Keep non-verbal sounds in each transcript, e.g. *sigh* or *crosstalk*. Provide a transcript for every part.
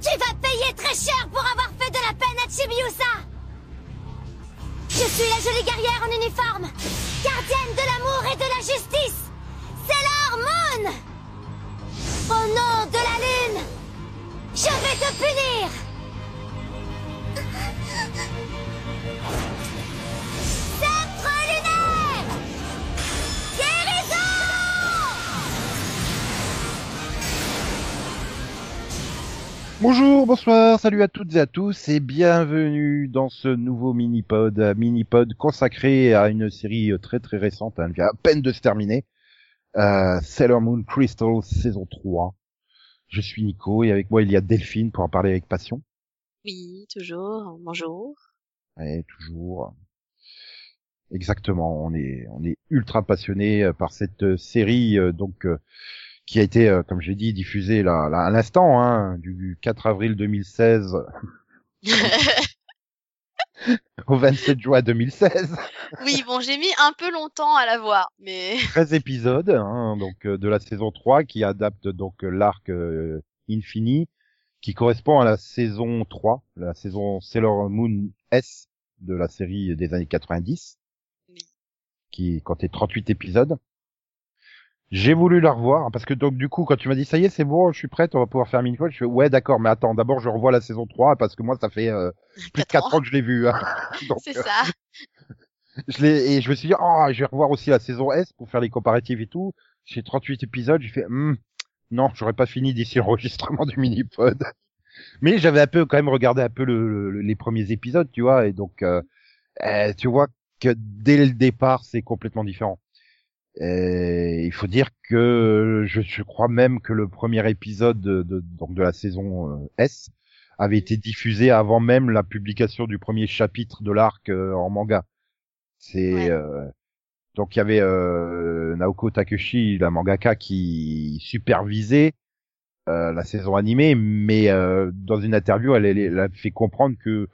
Tu vas payer très cher pour avoir fait de la peine à Chibiusa. Je suis la jolie guerrière en uniforme, gardienne de l'amour et de la justice. Sailor Moon Au nom de la lune, je vais te punir Bonjour, bonsoir, salut à toutes et à tous et bienvenue dans ce nouveau mini-pod, euh, mini-pod consacré à une série euh, très très récente, hein, elle vient à peine de se terminer, euh, Sailor Moon Crystal saison 3. Je suis Nico et avec moi il y a Delphine pour en parler avec passion. Oui, toujours. Bonjour. Ouais, toujours. Exactement, on est on est ultra passionné euh, par cette série donc euh, qui a été, euh, comme j'ai dit, diffusée là, là, à l'instant, hein, du 4 avril 2016 *laughs* au 27 juin 2016. oui, bon, j'ai mis un peu longtemps à la voir, mais *laughs* 13 épisodes hein, donc euh, de la saison 3 qui adapte donc euh, l'arc euh, Infini qui correspond à la saison 3, la saison Sailor Moon S de la série des années 90 Oui. qui comptait 38 épisodes. J'ai voulu la revoir parce que donc du coup quand tu m'as dit ça y est c'est bon je suis prête on va pouvoir faire mini fois je fais ouais d'accord mais attends d'abord je revois la saison 3 parce que moi ça fait euh, plus de Quatre 4 ans que je l'ai vu hein. *laughs* C'est euh, ça. *laughs* je l'ai et je me suis dit oh je vais revoir aussi la saison S pour faire les comparatifs et tout j'ai 38 épisodes j'ai fait Hmm, non j'aurais pas fini d'ici *laughs* l'enregistrement du mini pod mais j'avais un peu quand même regardé un peu le, le- les premiers épisodes tu vois et donc euh, euh, tu vois que dès le départ c'est complètement différent et il faut dire que je, je crois même que le premier épisode de, de- donc de la saison euh, S avait été diffusé avant même la publication du premier chapitre de l'arc euh, en manga. C'est Ouais. euh, donc il y avait euh, Naoko Takeshi, la mangaka, qui supervisait euh, la saison animée, mais euh, dans une interview, elle, elle, elle a fait comprendre que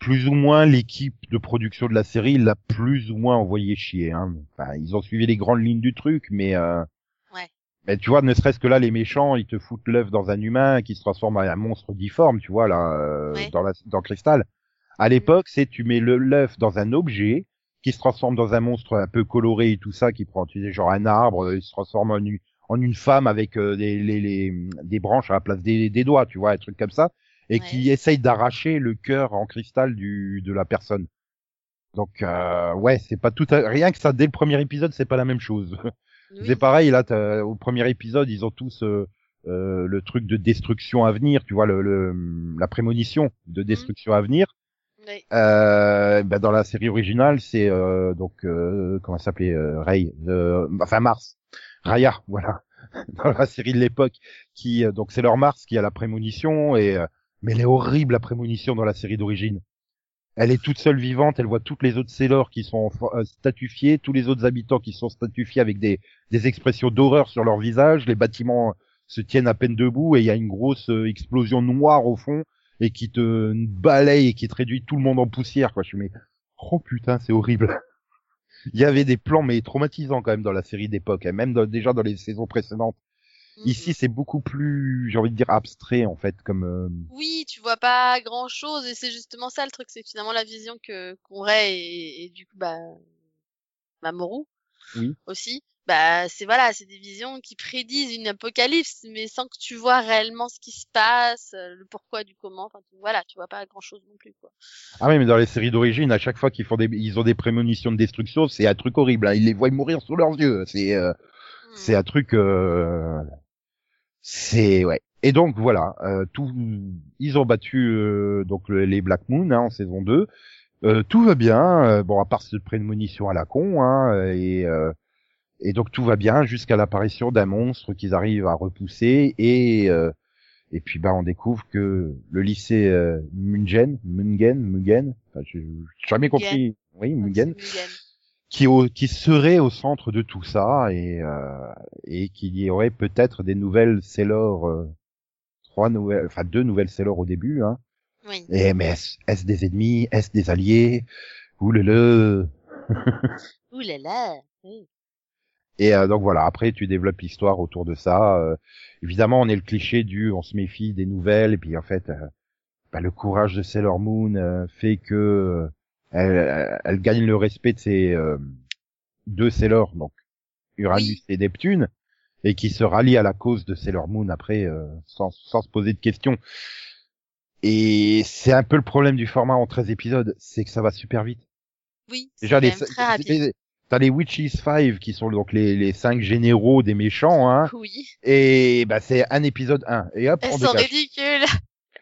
plus ou moins l'équipe de production de la série l'a plus ou moins envoyé chier. Hein. Enfin, ils ont suivi les grandes lignes du truc, mais euh, Ouais. mais tu vois, ne serait-ce que là, les méchants, ils te foutent l'œuf dans un humain qui se transforme en un monstre difforme, tu vois là, euh, Ouais. dans la dans Crystal. À l'époque, c'est tu mets l'œuf dans un objet qui se transforme dans un monstre un peu coloré et tout ça, qui prend, tu sais, genre un arbre, euh, il se transforme en une, en une femme avec euh, des, les, les, des branches à la place des, des doigts, tu vois, un truc comme ça, et Ouais. qui essaye d'arracher le cœur en cristal du de la personne. Donc euh, ouais, c'est pas tout à... rien que ça dès le premier épisode, c'est pas la même chose. *laughs* Oui. C'est pareil là, au premier épisode, ils ont tous euh, euh, le truc de destruction à venir, tu vois le, le la prémonition de destruction à venir. Oui. Euh, bah, dans la série originale, c'est euh, donc euh, comment s'appelait euh, Ray, euh, enfin Mars, Raya, *laughs* voilà, dans la série de l'époque, qui euh, donc c'est leur Mars qui a la prémonition et euh, mais elle est horrible la prémonition dans la série d'origine. Elle est toute seule vivante, elle voit toutes les autres Sailors qui sont euh, statufiés, tous les autres habitants qui sont statufiés avec des, expressions d'horreur sur leur visage, les bâtiments se tiennent à peine debout et il y a une grosse euh, explosion noire au fond et qui te balaye et qui te réduit tout le monde en poussière quoi. Je me dis oh putain c'est horrible. Il y avait des plans mais traumatisants quand même dans la série d'époque, hein, même déjà dans les saisons précédentes. Mhm. Ici c'est beaucoup plus j'ai envie de dire abstrait en fait comme euh, Oui, tu vois pas grand chose et c'est justement ça le truc, c'est finalement la vision que qu'aurait et, et du coup bah Mamoru Oui. aussi. Bah c'est voilà, c'est des visions qui prédisent une apocalypse, mais sans que tu vois réellement ce qui se passe, euh, le pourquoi du comment. Enfin tu- voilà, tu vois pas grand chose non plus quoi. Ah oui, mais dans les séries d'origine, à chaque fois qu'ils font des, ils ont des prémonitions de destruction, c'est un truc horrible. hein. Ils les voient mourir sous leurs yeux. C'est, euh, Hmm. c'est un truc, euh, c'est ouais. Et donc voilà, euh, tout, ils ont battu euh, donc le- les Black Moon hein, en saison 2. Euh, tout va bien, euh, bon à part cette prémonition à la con, hein, et euh, et donc tout va bien jusqu'à l'apparition d'un monstre qu'ils arrivent à repousser et euh, et puis bah on découvre que le lycée euh, Mungen, Mungen, Mugen, enfin, j'ai jamais compris, oui Ouais, c'est Mugen. Qui au, qui serait au centre de tout ça et euh, et qu'il y aurait peut-être des nouvelles Sailor, euh, trois nouvelles, enfin deux nouvelles Sailor au début, hein. Oui. Et mais est-ce est-ce des ennemis, est-ce des alliés? Là là. *laughs* Oui. Et euh, donc voilà, après tu développes l'histoire autour de ça. Euh, évidemment, on est le cliché du on se méfie des nouvelles et puis en fait, euh, bah, le courage de Sailor Moon euh, fait que euh, elle, elle gagne le respect de ses deux Sailor, donc Uranus et Neptune, et qui se rallient à la cause de Sailor Moon après sans, sans se poser de questions. Et c'est un peu le problème du format en 13 épisodes, c'est que ça va super vite. Oui, Déjà, les, t'as les Witches 5 qui sont donc les, les cinq généraux des méchants, hein, *laughs* Oui, et bah c'est un épisode 1. Et hop, elles on sont dégage. ridicules.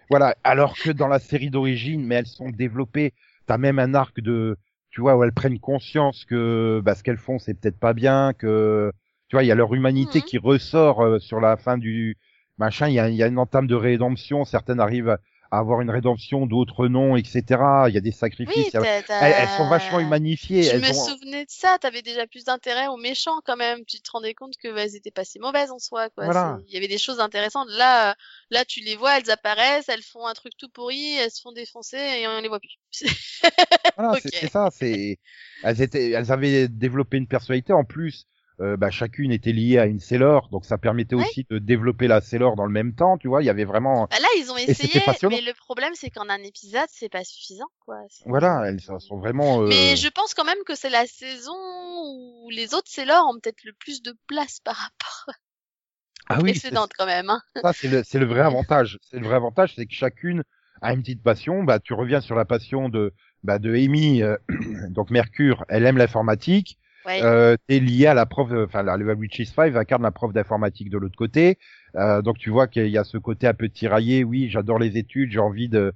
Voilà. Alors que dans la série d'origine, mais elles sont développées. T'as même un arc de, tu vois, où elles prennent conscience que bah, ce qu'elles font, c'est peut-être pas bien, que, tu vois, il y a leur humanité Mhm. qui ressort euh, sur la fin du machin. Il y a, y a une entame de rédemption. Certaines arrivent à avoir une rédemption, d'autres non, etc. Il y a des sacrifices. Oui, a- elles, elles sont vachement humanifiées. Je elles me ont- souvenais de ça, t'avais déjà plus d'intérêt aux méchants quand même. Tu te rendais compte que bah, elles étaient pas si mauvaises en soi, quoi. Voilà. Il y avait des choses intéressantes. Là, là, tu les vois, elles apparaissent, elles font un truc tout pourri, elles se font défoncer et on les voit plus. *laughs* Voilà, c'est ça. C'est elles étaient, elles avaient développé une personnalité. En plus, euh, bah, chacune était liée à une Sailor, donc ça permettait Ouais. aussi de développer la Sailor dans le même temps. Tu vois, il y avait vraiment, Bah, là, ils ont essayé, mais le problème, c'est qu'en un épisode, c'est pas suffisant, quoi. Voilà, elles sont vraiment. euh, Mais je pense quand même que c'est la saison où les autres Sailors ont peut-être le plus de place par rapport *laughs* ah oui, précédentes quand même. Hein. ça c'est le, le vrai avantage. C'est le vrai avantage, c'est que chacune a une petite passion. Bah, tu reviens sur la passion de, bah, de Amy, euh, *clears throat* donc Mercure. Elle aime l'informatique. Ouais. Euh, t'es lié à la prof, de- enfin la, la Witches 5 incarne la prof d'informatique de l'autre côté, euh, donc tu vois qu'il y a ce côté un peu tiraillé. Oui, j'adore les études, j'ai envie de,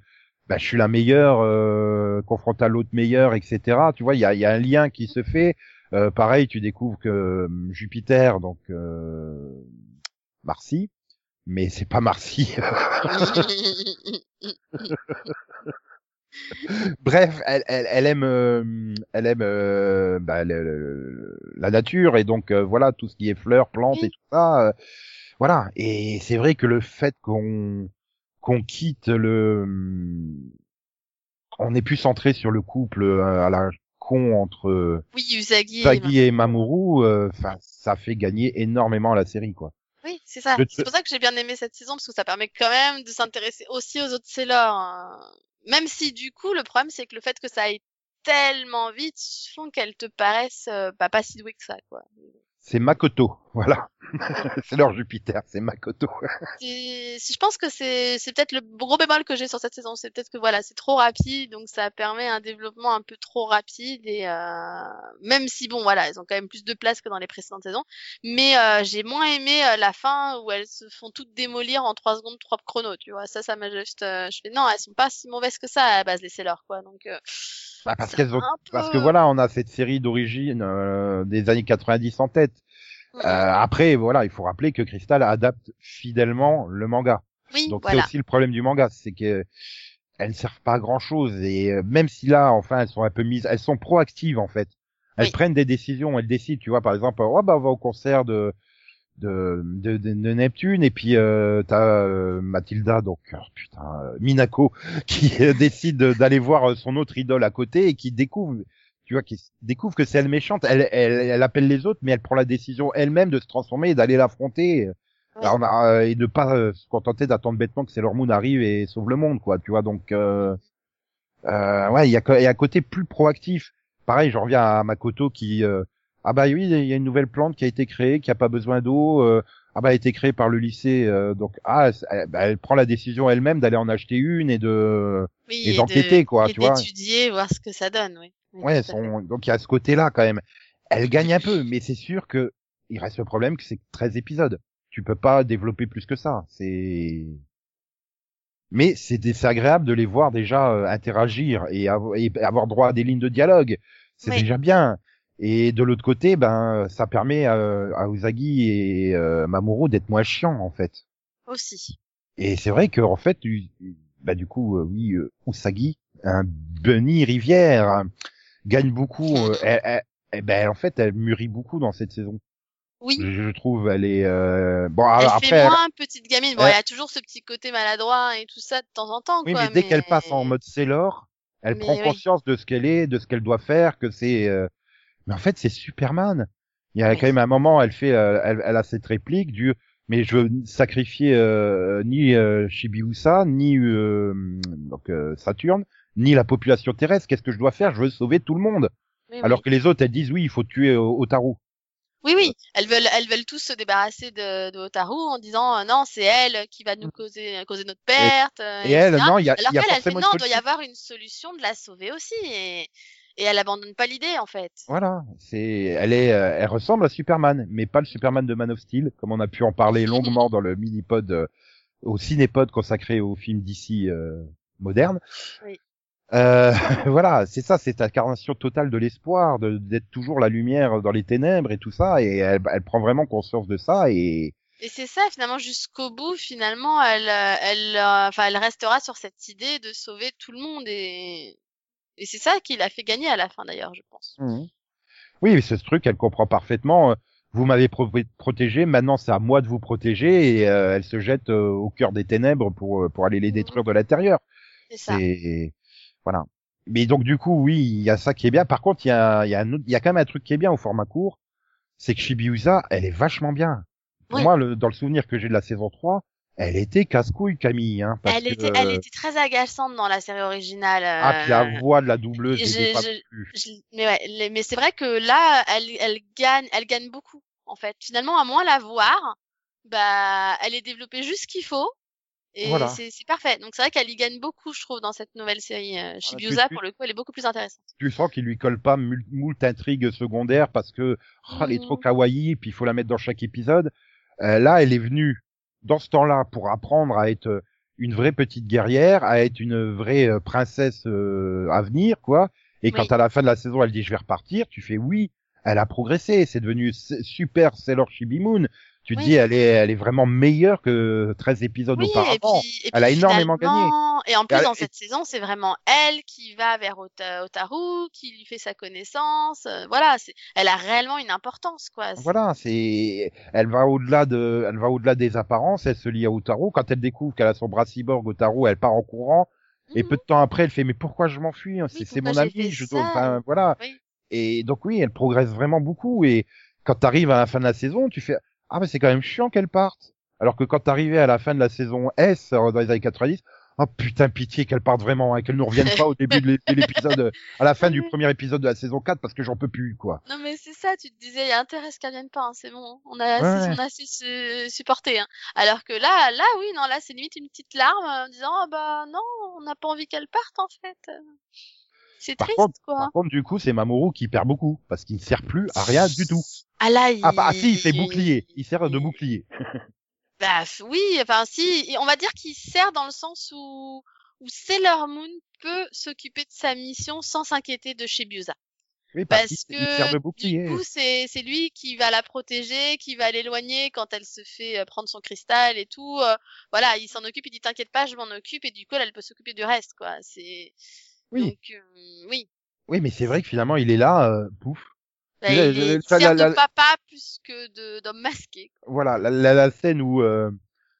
bah, je suis la meilleure, euh, confrontée à l'autre meilleure, etc. Tu vois, il y a, il y a un lien qui se fait. Euh, pareil, tu découvres que euh, Jupiter, donc euh, Marcy, mais c'est pas Marcy. *laughs* *laughs* Bref, elle, elle, elle aime, euh, elle aime euh, bah, le- le- la nature et donc euh, voilà tout ce qui est fleurs, plantes Oui. et tout ça. euh, voilà. Et c'est vrai que le fait qu'on qu'on quitte le, on est plus centré sur le couple euh, à la con entre oui, Usagi. et Sagi et Mamoru, euh, enfin ça fait gagner énormément la série quoi. Oui, c'est ça. C'est pour ça que j'ai bien aimé cette saison parce que ça permet quand même de s'intéresser aussi aux autres Sailors. hein. Même si du coup, le problème c'est que le fait que ça aille tellement vite font qu'elles te paraissent euh, bah, pas si douées que ça, quoi. C'est Makoto, voilà. *laughs* c'est leur Jupiter, c'est Makoto. *laughs* Si je pense que c'est c'est peut-être le gros bémol que j'ai sur cette saison, c'est peut-être que voilà, c'est trop rapide, donc ça permet un développement un peu trop rapide et euh, même si bon voilà, elles ont quand même plus de place que dans les précédentes saisons, mais euh, j'ai moins aimé euh, la fin où elles se font toutes démolir en trois secondes trois chronos, tu vois, ça ça m'a juste, euh, je fais non, elles sont pas si mauvaises que ça à la base les Sailor quoi, donc euh, Bah, parce parce que voilà, on a cette série d'origine euh, des années 90 en tête. Euh, après, voilà, il faut rappeler que Crystal adapte fidèlement le manga. oui Donc c'est aussi le problème du manga, c'est que elles ne servent pas à grand chose et euh, même si là, enfin, elles sont un peu mises, elles sont proactives en fait. Elles Oui. prennent des décisions, elles décident, tu vois, par exemple, oh bah on va au concert de de, de, de- de Neptune et puis euh, t'as euh, Mathilda donc oh, putain euh, Minako *laughs* qui euh, décide d'aller voir euh, son autre idole à côté et qui découvre tu vois qui découvre que c'est elle méchante elle, elle elle appelle les autres mais elle prend la décision elle-même de se transformer et d'aller l'affronter Ouais. Alors, on a, euh, et de pas euh, se contenter d'attendre bêtement que Sailor Moon arrive et sauve le monde quoi tu vois donc euh, euh, ouais il y a y un côté plus proactif pareil je reviens à Makoto qui euh, ah bah oui il y a une nouvelle plante qui a été créée qui a pas besoin d'eau euh, ah bah elle a été créée par le lycée euh, donc ah elle, bah, elle prend la décision elle-même d'aller en acheter une et de oui, et et d'enquêter, de- quoi, et tu vois. d'étudier, voir ce que ça donne, oui. Ouais son, donc il y a ce côté là quand même. Elle gagne un peu mais c'est sûr que il reste le problème que c'est 13 épisodes. Tu peux pas développer plus que ça. C'est mais c'est des- c'est agréable de les voir déjà euh, interagir et, avo- et avoir droit à des lignes de dialogue. C'est Oui. déjà bien. Et de l'autre côté ben ça permet à, à Usagi et euh, Mamoru d'être moins chiants en fait. Aussi. et c'est vrai que en fait, du- bah du coup, euh, oui, euh, Usagi, un bunny rivière, hein, gagne beaucoup. euh, elle, elle- eh ben en fait, elle mûrit beaucoup dans cette saison. Oui. Je, je trouve, elle est euh, bon. Elle alors, fait après, elle- moins petite gamine. Bon, elle- il y a toujours ce petit côté maladroit et tout ça de temps en temps, oui, quoi. mais dès qu'elle passe en mode Sailor, elle Mais prend oui. conscience de ce qu'elle est, de ce qu'elle doit faire, que c'est. euh, Mais en fait, c'est Superman. Il y a Oui. quand même un moment, elle fait, euh, elle, elle a cette réplique du, mais je veux sacrifier euh, ni euh, Shibiusa, ni euh, donc euh, Saturne, ni la population terrestre. Qu'est-ce que je dois faire? Je veux sauver tout le monde. Oui, Alors oui. que les autres, elles disent oui, il faut tuer euh, Otaru. Oui, oui, elles veulent, elles veulent tous se débarrasser de, de Otaru en disant euh, non, c'est elle qui va nous causer, causer notre perte. euh, Mm. Et elle, etc. non, il y a, Alors il y a qu'elle, elle fait forcément non, une il doit y solution. avoir une solution de la sauver aussi et, et elle abandonne pas l'idée en fait. Voilà, c'est, elle est, euh, elle ressemble à Superman, mais pas le Superman de Man of Steel, comme on a pu en parler longuement *laughs* dans le mini-pod, euh, au cinépod consacré au film d'ici euh, moderne. Oui. Euh, *laughs* voilà, c'est ça, c'est l'incarnation totale de l'espoir, d'être toujours la lumière dans les ténèbres et tout ça, et elle, elle prend vraiment conscience de ça, et Et c'est ça finalement jusqu'au bout finalement elle, euh, elle, euh, enfin elle restera sur cette idée de sauver tout le monde et et c'est ça qui l'a fait gagner à la fin d'ailleurs je pense. oui, mais c'est ce truc, elle comprend parfaitement. Vous m'avez pro- protégé, maintenant c'est à moi de vous protéger, et euh, elle se jette euh, au cœur des ténèbres pour pour aller les détruire de l'intérieur. C'est ça. Voilà. Mais donc du coup, oui, il y a ça qui est bien. Par contre, il y a, il y a, un autre- il y a quand même un truc qui est bien au format court, c'est que Shibiusa, elle est vachement bien. Pour moi, le, dans le souvenir que j'ai de la saison 3, elle était casse-couille Camille. Hein, parce Elle que, était, elle euh, était très agaçante dans la série originale. Ah, puis euh, la voix de la doubleuse, je j'ai- l'ai pas j'ai- plus. je- mais ouais, les- mais c'est vrai que là, elle, elle gagne, elle gagne beaucoup en fait. Finalement, à moins la voir, bah, elle est développée juste ce qu'il faut et Voilà. c'est parfait. Donc c'est vrai qu'elle y gagne beaucoup, je trouve, dans cette nouvelle série. Euh, Shibuya, tu- pour le coup, elle est beaucoup plus intéressante. Tu sens qu'il lui colle pas moult intrigues secondaires parce que oh, elle est trop Mhm. kawaii, puis il faut la mettre dans chaque épisode. Euh, là, elle est venue dans ce temps-là pour apprendre à être euh, une vraie petite guerrière, à être une vraie euh, princesse euh, à venir, quoi. Et quand à la fin de la saison, elle dit je vais repartir, tu fais oui, elle a progressé, c'est devenu super Sailor Shibimoon. Tu te Oui. dis elle est elle est vraiment meilleure que 13 épisodes Oui, et auparavant. puis, et Elle a énormément gagné. Et en plus, elle- dans et- cette saison, c'est vraiment elle qui va vers Ota- Otaru, qui lui fait sa connaissance. euh, voilà, elle a réellement une importance, quoi. Voilà, c'est, elle va au-delà de, elle va au-delà des apparences, elle se lie à Otaru. Quand elle découvre qu'elle a son bras cyborg Otaru, elle part en courant. Et peu de temps après, elle fait, mais pourquoi je m'enfuis? hein, C'est, mon ami, je dois, enfin, voilà. Et donc oui, elle progresse vraiment beaucoup. Et quand t'arrives à la fin de la saison, tu fais, ah, mais c'est quand même chiant qu'elle parte. Alors que quand t'arrivais à la fin de la saison S, euh, dans les années 90, oh putain, pitié qu'elle parte vraiment, hein, qu'elle ne revienne pas au début de l'é- de l'épisode, euh, à la fin du premier épisode de la saison 4 parce que j'en peux plus, quoi. Non, mais c'est ça, tu te disais, il y a intérêt qu'elle vienne pas, hein, c'est bon, hein. on a assez, on a assez su- supporté, hein. Alors que là, là, oui, non, là, c'est limite une petite larme en disant, ah bah non, on n'a pas envie qu'elle parte, en fait. C'est triste, contre, quoi. par contre, du coup, c'est Mamoru qui perd beaucoup parce qu'il ne sert plus à rien du tout. Ah là, il... Ah, bah, ah, si, il fait bouclier. Il sert de bouclier. *laughs* Bah oui, enfin si, et on va dire qu'il sert dans le sens où, où Sailor Moon peut s'occuper de sa mission sans s'inquiéter de Shibuya. Oui, parce, Parce qu'il il sert de que bouclier. du coup, c'est c'est lui qui va la protéger, qui va l'éloigner quand elle se fait euh, prendre son cristal et tout. euh, voilà, il s'en occupe, il dit t'inquiète pas, je m'en occupe et du coup, elle, elle peut s'occuper du reste, quoi. C'est Oui. donc euh, oui. Oui, mais c'est vrai que finalement, il est là, euh, pouf. Bah, il, est- la- de papa plus que d'homme masqué. Voilà, la, la, la scène où euh,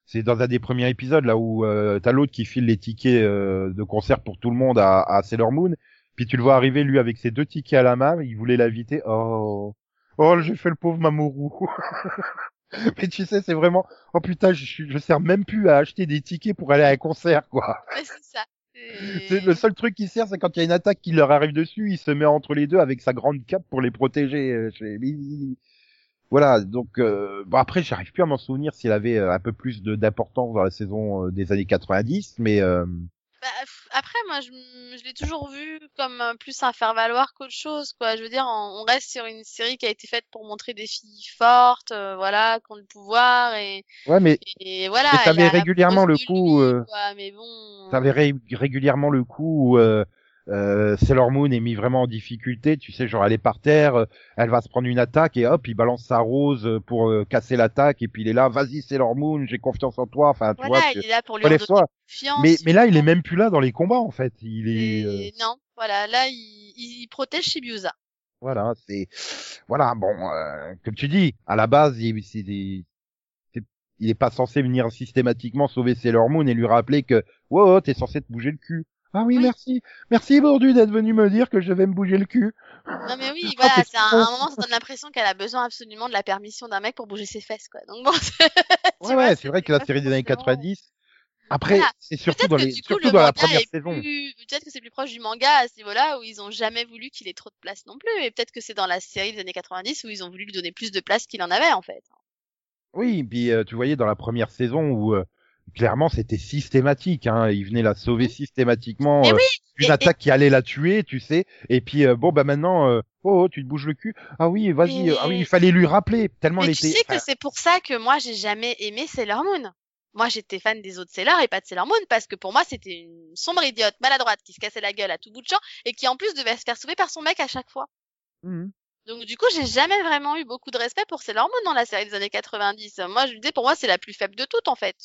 c'est dans un des premiers épisodes là où euh, t'as l'autre qui file les tickets euh, de concert pour tout le monde à, à Sailor Moon, puis tu le vois arriver lui avec ses deux tickets à la main, il voulait l'inviter. Oh, oh, j'ai fait le pauvre Mamoru. *laughs* Mais tu sais, c'est vraiment, oh putain, je, je sers même plus à acheter des tickets pour aller à un concert, quoi. Ouais, c'est ça. C'est le seul truc qui sert, c'est quand il y a une attaque qui leur arrive dessus, il se met entre les deux avec sa grande cape pour les protéger. euh, Voilà, donc euh, bon après j'arrive plus à m'en souvenir s'il avait euh, un peu plus d'importance dans la saison euh, des années 90, mais euh, Bah, après, moi, je, je l'ai toujours vu comme euh, plus un faire-valoir qu'autre chose, quoi. Je veux dire, on, on reste sur une série qui a été faite pour montrer des filles fortes, euh, voilà, qui ont le pouvoir et, ouais, mais et voilà. Mais t'avais régulièrement le coup, euh, quoi, mais bon. t'avais ré- régulièrement le coup où euh, Sailor Moon est mis vraiment en difficulté, tu sais, genre elle est par terre, euh, elle va se prendre une attaque et hop, il balance sa rose euh, pour euh, casser l'attaque et puis il est là, vas-y Sailor Moon, j'ai confiance en toi, enfin tu Voilà, vois. il est là pour lui confiance. Mais, mais là, il est même plus là dans les combats en fait. Il est, Et euh, Non, voilà, là, il, il protège Shibuya. voilà, c'est, voilà, bon, euh, comme tu dis, à la base, il, c'est des- c'est- il est pas censé venir systématiquement sauver Sailor Moon et lui rappeler que, wow, t'es censé te bouger le cul. Ah oui, Oui. merci. Merci Bordu d'être venu me dire que je vais me bouger le cul. Non mais oui, *laughs* Ah, voilà, t'es c'est un, un moment, ça donne l'impression qu'elle a besoin absolument de la permission d'un mec pour bouger ses fesses, quoi. Donc bon, *laughs* Ouais, ouais, c'est vrai que la série des années forcément- 90, après, Voilà. c'est surtout dans les, coup, surtout le dans la première saison. plus, peut-être que c'est plus proche du manga à ce niveau-là où ils ont jamais voulu qu'il ait trop de place non plus. Et peut-être que c'est dans la série des années 90 où ils ont voulu lui donner plus de place qu'il en avait, en fait. Oui, puis euh, tu voyais dans la première saison où euh, clairement c'était systématique, hein, il venait la sauver systématiquement euh, oui, d'une et- attaque qui allait la tuer, tu sais, et puis euh, bon bah maintenant euh, oh, oh, tu te bouges le cul. Ah oui, vas-y, Mais- ah oui, il fallait lui rappeler tellement Mais elle tu était sais que c'est pour ça que moi j'ai jamais aimé Sailor Moon. Moi j'étais fan des autres Sailor et pas de Sailor Moon parce que pour moi c'était une sombre idiote maladroite qui se cassait la gueule à tout bout de champ et qui en plus devait se faire sauver par son mec à chaque fois. Mhm. Donc du coup j'ai jamais vraiment eu beaucoup de respect pour Sailor Moon dans la série des années 90. Moi je me disais pour moi c'est la plus faible de toutes en fait.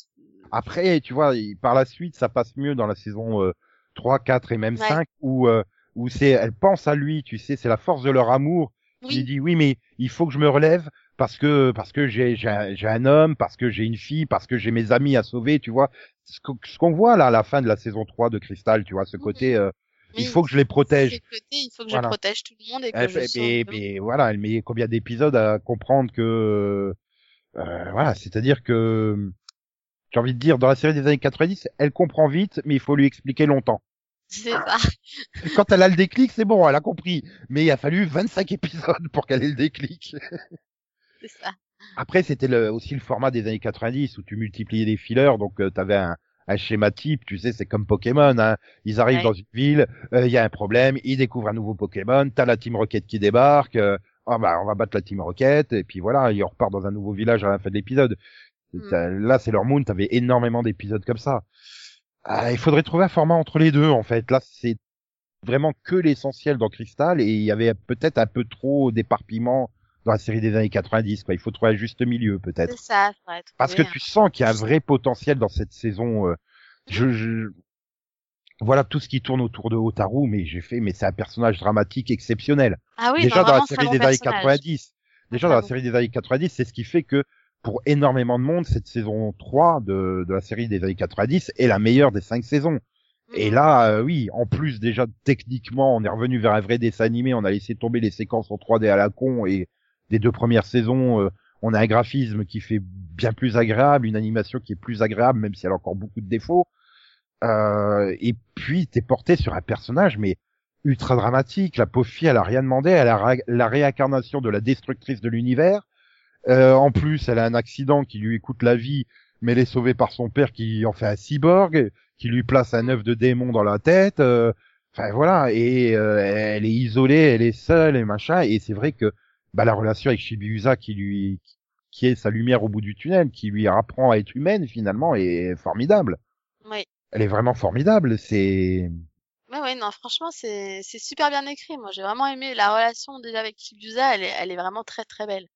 Après, tu vois, par la suite, ça passe mieux dans la saison euh, 3, 4 et même Ouais. 5 où euh, où c'est elle pense à lui, tu sais, c'est la force de leur amour. Il Oui, dit oui, mais il faut que je me relève parce que parce que j'ai j'ai un, homme, parce que j'ai une fille, parce que j'ai mes amis à sauver, tu vois. Ce qu'on ce qu'on voit là à la fin de la saison 3 de Crystal, tu vois, ce Mhm. côté euh, il faut que je les protège. Il faut que Voilà. je protège tout le monde et que Elle je fait- sauve mais, mais voilà, elle met combien d'épisodes à comprendre que euh, voilà, c'est-à-dire que j'ai envie de dire dans la série des années 90, elle comprend vite, mais il faut lui expliquer longtemps. C'est ça. *laughs* Quand elle a le déclic, c'est bon, elle a compris. Mais il a fallu 25 épisodes pour qu'elle ait le déclic. C'est ça. Après, c'était le, aussi le format des années 90 où tu multipliais les fillers, donc tu avais un, un schéma type, tu sais, c'est comme Pokémon. Hein. Ils arrivent Ouais. dans une ville, euh, il y a un problème, ils découvrent un nouveau Pokémon, t'as la Team Rocket qui débarque, euh, ah bah on va battre la Team Rocket, et puis voilà, ils repartent dans un nouveau village à la fin de l'épisode. Hmm. Là, c'est leur Moon, t'avais énormément d'épisodes comme ça. Ah, il faudrait trouver un format entre les deux, en fait. Là, c'est vraiment que l'essentiel dans Crystal, et il y avait peut-être un peu trop d'éparpillement dans la série des années 90, quoi. Il faut trouver un juste milieu, peut-être. C'est ça. faudrait Parce que tu sens qu'il y a un vrai potentiel dans cette saison. euh, je, je- Voilà tout ce qui tourne autour de Otaru, mais j'ai fait, mais c'est un personnage dramatique exceptionnel. Ah oui, Déjà non, dans la série des années personnage. 90. Déjà dans la série des années 90, c'est ce qui fait que pour énormément de monde, cette saison 3 de, de la série des années 90 est la meilleure des cinq saisons. Et Mhm. là, euh, oui, en plus déjà techniquement, on est revenu vers un vrai dessin animé, on a laissé tomber les séquences en 3D à la con et des deux premières saisons, euh, on a un graphisme qui fait bien plus agréable, une animation qui est plus agréable, même si elle a encore beaucoup de défauts. Euh, et puis t'es porté sur un personnage, mais ultra dramatique. La pauvre fille, elle a rien demandé, elle a la réincarnation de la destructrice de l'univers. Euh, en plus, elle a un accident qui lui coûte la vie, mais elle est sauvée par son père qui en fait un cyborg, qui lui place un œuf de démon dans la tête. euh, Enfin voilà, et euh, elle est isolée, elle est seule et machin. Et c'est vrai que bah, la relation avec Shibuya qui lui qui est sa lumière au bout du tunnel, qui lui apprend à être humaine finalement, est formidable. Oui. Elle est vraiment formidable. C'est Ouais, ouais, non, franchement, c'est c'est super bien écrit. Moi, j'ai vraiment aimé la relation déjà avec Kibusa. Elle est, elle est vraiment très très belle.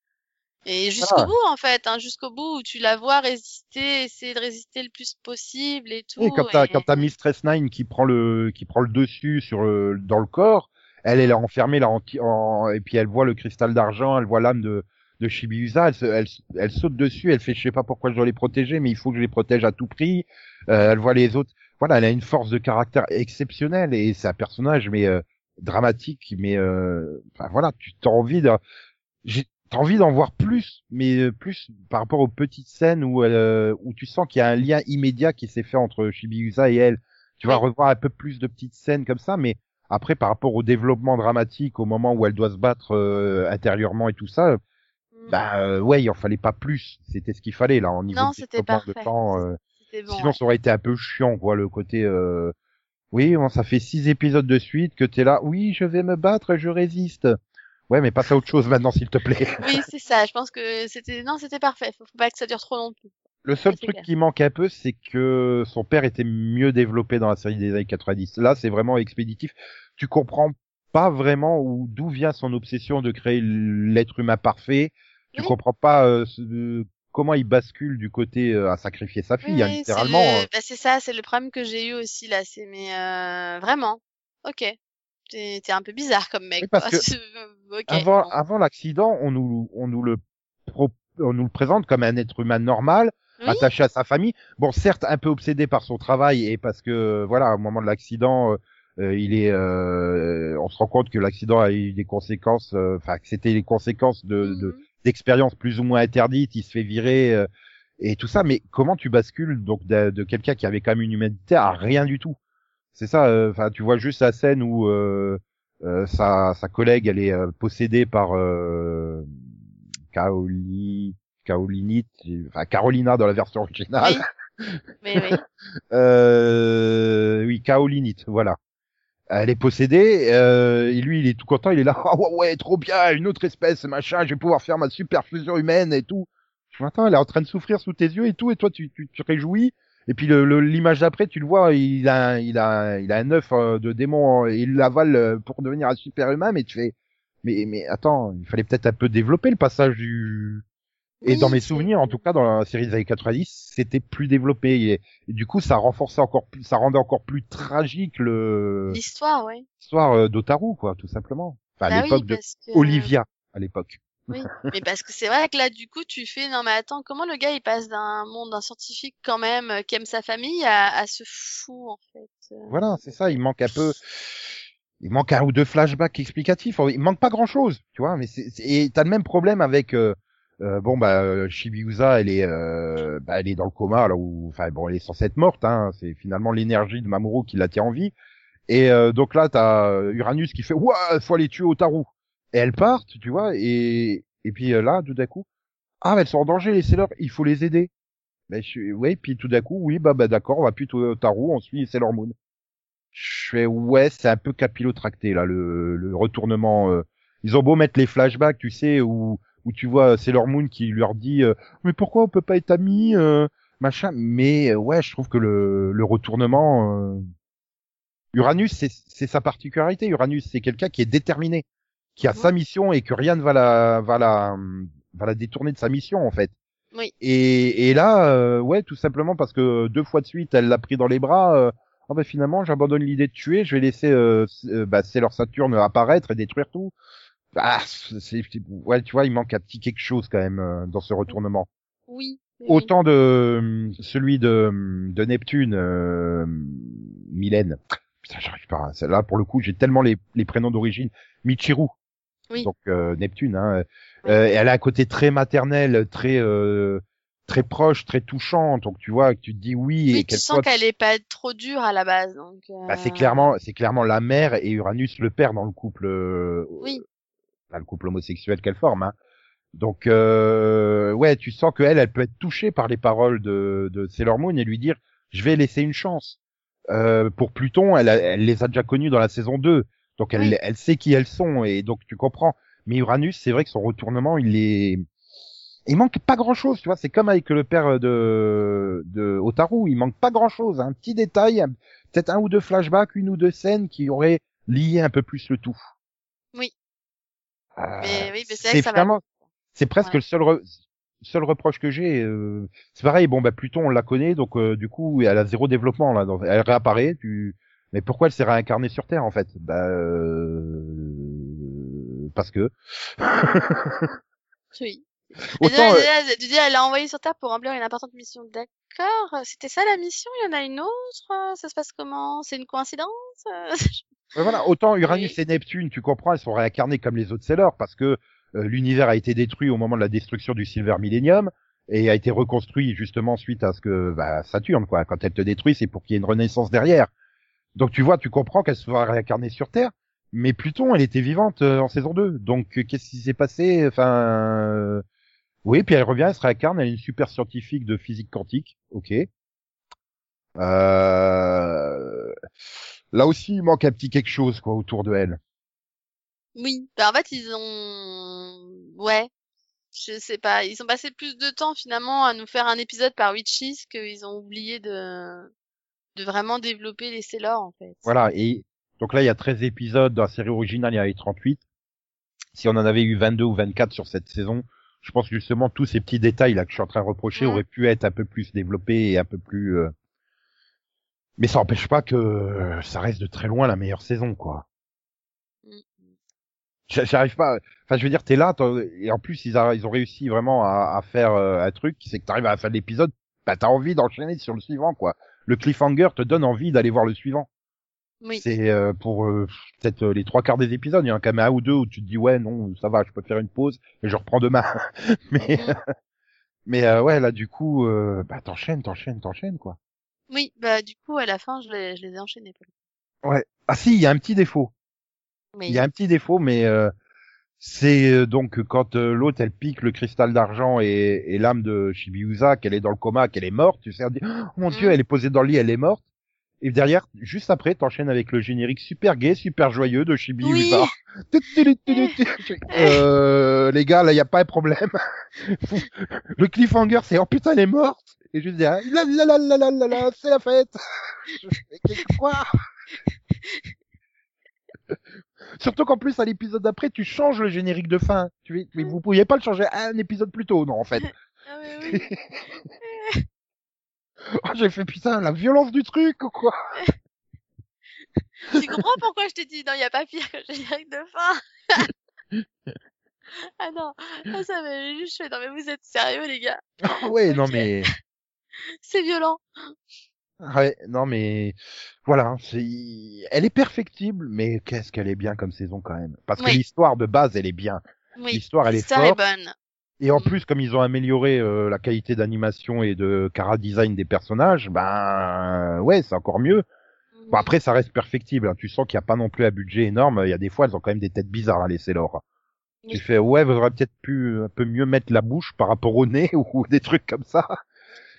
Et jusqu'au Voilà. bout, en fait, hein, jusqu'au bout où tu la vois résister, essayer de résister le plus possible et tout. Oui, quand t'as et- quand t'as Mistress Nine qui prend le qui prend le dessus sur le, dans le corps, elle elle est enfermée là en, en- et puis elle voit le cristal d'argent, elle voit l'âme de de Shibuya, elle, elle elle saute dessus, elle fait je sais pas pourquoi je dois les protéger, mais il faut que je les protège à tout prix. Euh, elle voit les autres, voilà, elle a une force de caractère exceptionnelle et c'est un personnage mais euh, dramatique, mais euh, enfin voilà, tu t'as envie de j'ai envie d'en voir plus, mais euh, plus par rapport aux petites scènes où euh, où tu sens qu'il y a un lien immédiat qui s'est fait entre Shibuya et elle. Tu vas revoir un peu plus de petites scènes comme ça, mais après par rapport au développement dramatique, au moment où elle doit se battre euh, intérieurement et tout ça, Mm. bah euh, ouais, il en fallait pas plus. C'était ce qu'il fallait là en niveau Non, de parfait. temps. euh, bon. Sinon, ouais. ça aurait été un peu chiant, quoi, le côté. Euh... Oui, bon, ça fait six épisodes de suite que t'es là. Oui, je vais me battre, je résiste. Ouais, mais passe à autre chose maintenant, s'il te plaît. Oui, c'est ça. Je pense que c'était non, c'était parfait. Faut, pas que ça dure trop plus. Le seul truc clair. qui manque un peu, c'est que son père était mieux développé dans la série des années 90. Là, c'est vraiment expéditif. Tu comprends pas vraiment où d'où vient son obsession de créer l'être humain parfait. Tu comprends pas euh, ce- comment il bascule du côté euh, à sacrifier sa fille, Oui, hein, c'est littéralement. le- euh. bah, c'est ça, c'est le problème que j'ai eu aussi là. C'est mais euh, vraiment, ok. T'es t'es un peu bizarre comme mec. Oui, parce quoi. que *laughs* ok. avant, avant l'accident, on nous, on nous le pro- on nous le présente comme un être humain normal, Oui. attaché à sa famille. Bon, certes, un peu obsédé par son travail et parce que, voilà, au moment de l'accident, euh, euh, il est, euh, on se rend compte que l'accident a eu des conséquences, euh, enfin, que c'était les conséquences de, de Mhm. d'expériences plus ou moins interdites. Il se fait virer euh, et tout ça. Mais comment tu bascules donc de, de quelqu'un qui avait quand même une humanité à rien du tout? C'est ça. euh, Enfin, tu vois juste la scène où euh, euh, sa, sa collègue, elle est euh, possédée par euh, Kaoli, Kaolinite, enfin Carolina dans la version originale. Oui. *laughs* Mais oui. Euh, oui, Kaolinite, voilà. Elle est possédée, euh, et lui, il est tout content, il est là, *laughs* ah ouais, ouais, trop bien, une autre espèce, machin, je vais pouvoir faire ma super fusion humaine et tout. Je attends, elle est en train de souffrir sous tes yeux et tout, et toi, tu, tu, tu réjouis. Et puis le- le- l'image d'après, tu le vois, il a, il a, il a un œuf euh, de démon, et il l'avale euh, pour devenir un super humain, mais tu fais, mais, mais attends, il fallait peut-être un peu développer le passage du, et Oui, dans mes souvenirs, en tout cas dans la série des années 90, c'était plus développé et, et du coup ça renforçait encore plus, ça rendait encore plus tragique le L'histoire, ouais. l'histoire euh, d'Otaru quoi, tout simplement. Enfin à Bah l'époque oui, de que... Olivia à l'époque. Oui, *laughs* mais parce que c'est vrai que là, du coup, tu fais, non mais attends, comment le gars il passe d'un monde d'un scientifique quand même euh, qui aime sa famille à, à ce fou en fait. euh. Voilà, c'est ça. Il manque un peu, il manque un ou deux flashbacks explicatifs. Il manque pas grand chose, tu vois. Mais c'est- et t'as le même problème avec euh, euh, bon bah euh, Shibiusa, elle est euh, bah, elle est dans le coma là où enfin bon elle est censée être morte. Hein, c'est finalement l'énergie de Mamoru qui la tient en vie. Et euh, donc là t'as euh, Uranus qui fait ouah faut aller tuer Otaru. Et elles partent, tu vois. Et et puis euh, là tout d'un coup ah elles sont en danger Sailor, il faut les aider. Ben je ouais puis tout d'un coup oui bah bah d'accord on va plus tuer Otaru, on suit Sailor Moon. Je fais ouais, c'est un peu capillotracté là le, le retournement. Ils ont beau mettre les flashbacks, tu sais, où où tu vois Sailor Moon qui leur dit euh, mais pourquoi on peut pas être amis, euh, machin? Mais euh, ouais, je trouve que le le retournement euh, Uranus c'est c'est sa particularité. Uranus c'est quelqu'un qui est déterminé, qui a sa mission et que rien ne va la va la va la détourner de sa mission en fait. Oui. Et, et là, euh, ouais, tout simplement parce que deux fois de suite, elle l'a pris dans les bras. euh, ah bah finalement, j'abandonne l'idée de tuer. Je vais laisser euh, euh, bah, Sailor Saturn apparaître et détruire tout. Bah, c'est, ouais, tu vois, il manque un petit quelque chose quand même euh, dans ce retournement. Oui. oui, Autant de euh, celui de, de Neptune, euh, Mylène. Putain, j'arrive pas. à- Là, pour le coup, j'ai tellement les, les prénoms d'origine. Michiru. Oui. Donc euh, Neptune. Hein. Euh, elle a un côté très maternel, très euh, très proche, très touchant. Donc tu vois que tu te dis oui, Oui, et tu sens soit. qu'elle est pas trop dure à la base, donc. euh, Bah, c'est clairement, c'est clairement la mère et Uranus le père dans le couple. euh, Oui. Le couple homosexuel qu'elle forme. Hein. Donc euh, ouais, tu sens qu'elle, elle peut être touchée par les paroles de, de Sailor Moon et lui dire, je vais laisser une chance. Euh, pour Pluton, elle, a- elle les a déjà connus dans la saison 2, donc elle, Oui. elle sait qui elles sont et donc tu comprends. Mais Uranus, c'est vrai que son retournement, il est, il manque pas grand chose, tu vois. C'est comme avec le père de de Otaru, il manque pas grand chose, un petit détail, peut-être un ou deux flashbacks, une ou deux scènes qui auraient lié un peu plus le tout. Oui. Euh, Mais oui, mais c'est va. presque Ouais. le seul re- seul reproche que j'ai. euh, c'est pareil, bon bah Pluton on la connaît, donc euh, du coup elle a zéro développement là. elle réapparaît, tu. Mais pourquoi elle s'est réincarnée sur Terre en fait? Bah euh, parce que Oui. *laughs* Autant là, euh, tu dis, elle l'a envoyé sur Terre pour remplir une importante mission. D'accord? C'était ça la mission? Il y en a une autre? Ça se passe comment? C'est une coïncidence? *laughs* Voilà, autant Uranus et Neptune, tu comprends, elles sont réincarnées comme les autres Sailors parce que euh, l'univers a été détruit au moment de la destruction du Silver Millennium et a été reconstruit justement suite à ce que bah, Saturne, quoi. Quand elle te détruit, c'est pour qu'il y ait une renaissance derrière. Donc tu vois, tu comprends qu'elle soit réincarnée sur Terre, mais Pluton, elle était vivante euh, en saison 2. Donc euh, qu'est-ce qui s'est passé? Enfin, euh, oui, puis elle revient, elle se réincarne, elle est une super scientifique de physique quantique, ok. Euh... Là aussi, il manque un petit quelque chose quoi autour de elle. Oui. Bah, en fait, ils ont. Ouais. Je sais pas. Ils ont passé plus de temps finalement à nous faire un épisode par Witches qu'ils ont oublié de de vraiment développer les Sailors en fait. Voilà, et donc là, il y a 13 épisodes dans la série originale, il y en avait 38. Si on en avait eu 22 ou 24 sur cette saison, je pense que justement tous ces petits détails là que je suis en train de reprocher Mhm. auraient pu être un peu plus développés et un peu plus... euh, Mais ça n'empêche pas que euh, ça reste de très loin la meilleure saison, quoi. Mm. J'a- J'arrive pas. Enfin, je veux dire, t'es là, et en plus, ils, a- ils ont réussi vraiment à, à faire euh, un truc, c'est que t'arrives à la fin de l'épisode, bah t'as envie d'enchaîner sur le suivant quoi. Le cliffhanger te donne envie d'aller voir le suivant. Oui. C'est euh, pour euh, peut-être euh, les trois quarts des épisodes, il y a un caméra ou deux où tu te dis ouais non ça va, je peux faire une pause et je reprends demain. *laughs* mais Mhm. *laughs* mais euh, ouais là du coup euh, bah t'enchaînes, t'enchaînes, t'enchaînes quoi. Oui, bah du coup à la fin je les, je les ai enchaînés. Ouais. Ah si, il y a un petit défaut. Mais Il y a un petit défaut, mais euh, c'est euh, donc quand euh, l'autre elle pique le cristal d'argent et, et l'âme de Shibiusa, qu'elle est dans le coma, qu'elle est morte, tu sais, on dit, oh mon dieu, Mhm. elle est posée dans le lit, elle est morte. Et derrière, juste après, t'enchaînes avec le générique super gai, super joyeux de Shibiusa. *laughs* *laughs* euh, les gars, là, y a pas de problème. *laughs* le cliffhanger, c'est oh putain, elle est morte. Et juste dire, la la la la la la la, c'est la fête. Je fais, quoi Surtout qu'en plus, à l'épisode d'après, tu changes le générique de fin. Tu mais vous pouviez pas le changer à un épisode plus tôt, non, en fait. Ah oui, oui. *laughs* Oh, J'ai fait putain, la violence du truc, ou quoi? tu comprends pourquoi je t'ai dit non, il y a pas pire que le générique de fin? *laughs* ah non, ah, ça m'avait juste fait non mais vous êtes sérieux les gars, ouais, non, *laughs* mais, *laughs* c'est violent. ouais, non, mais, voilà, c'est, elle est perfectible, mais qu'est-ce qu'elle est bien comme saison quand même. Parce que l'histoire de base, elle est bien. Oui. L'histoire, elle est L'histoire est forte. bonne. Et en Mm. plus, comme ils ont amélioré euh, la qualité d'animation et de cara design des personnages, ben ouais, c'est encore mieux. Bon, après, ça reste perfectible. hein. Tu sens qu'il n'y a pas non plus un budget énorme. Il y a des fois, elles ont quand même des têtes bizarres, hein, les Sailor. Oui. Tu fais, ouais, vous auriez peut-être pu un peu mieux mettre la bouche par rapport au nez *laughs* ou des trucs comme ça.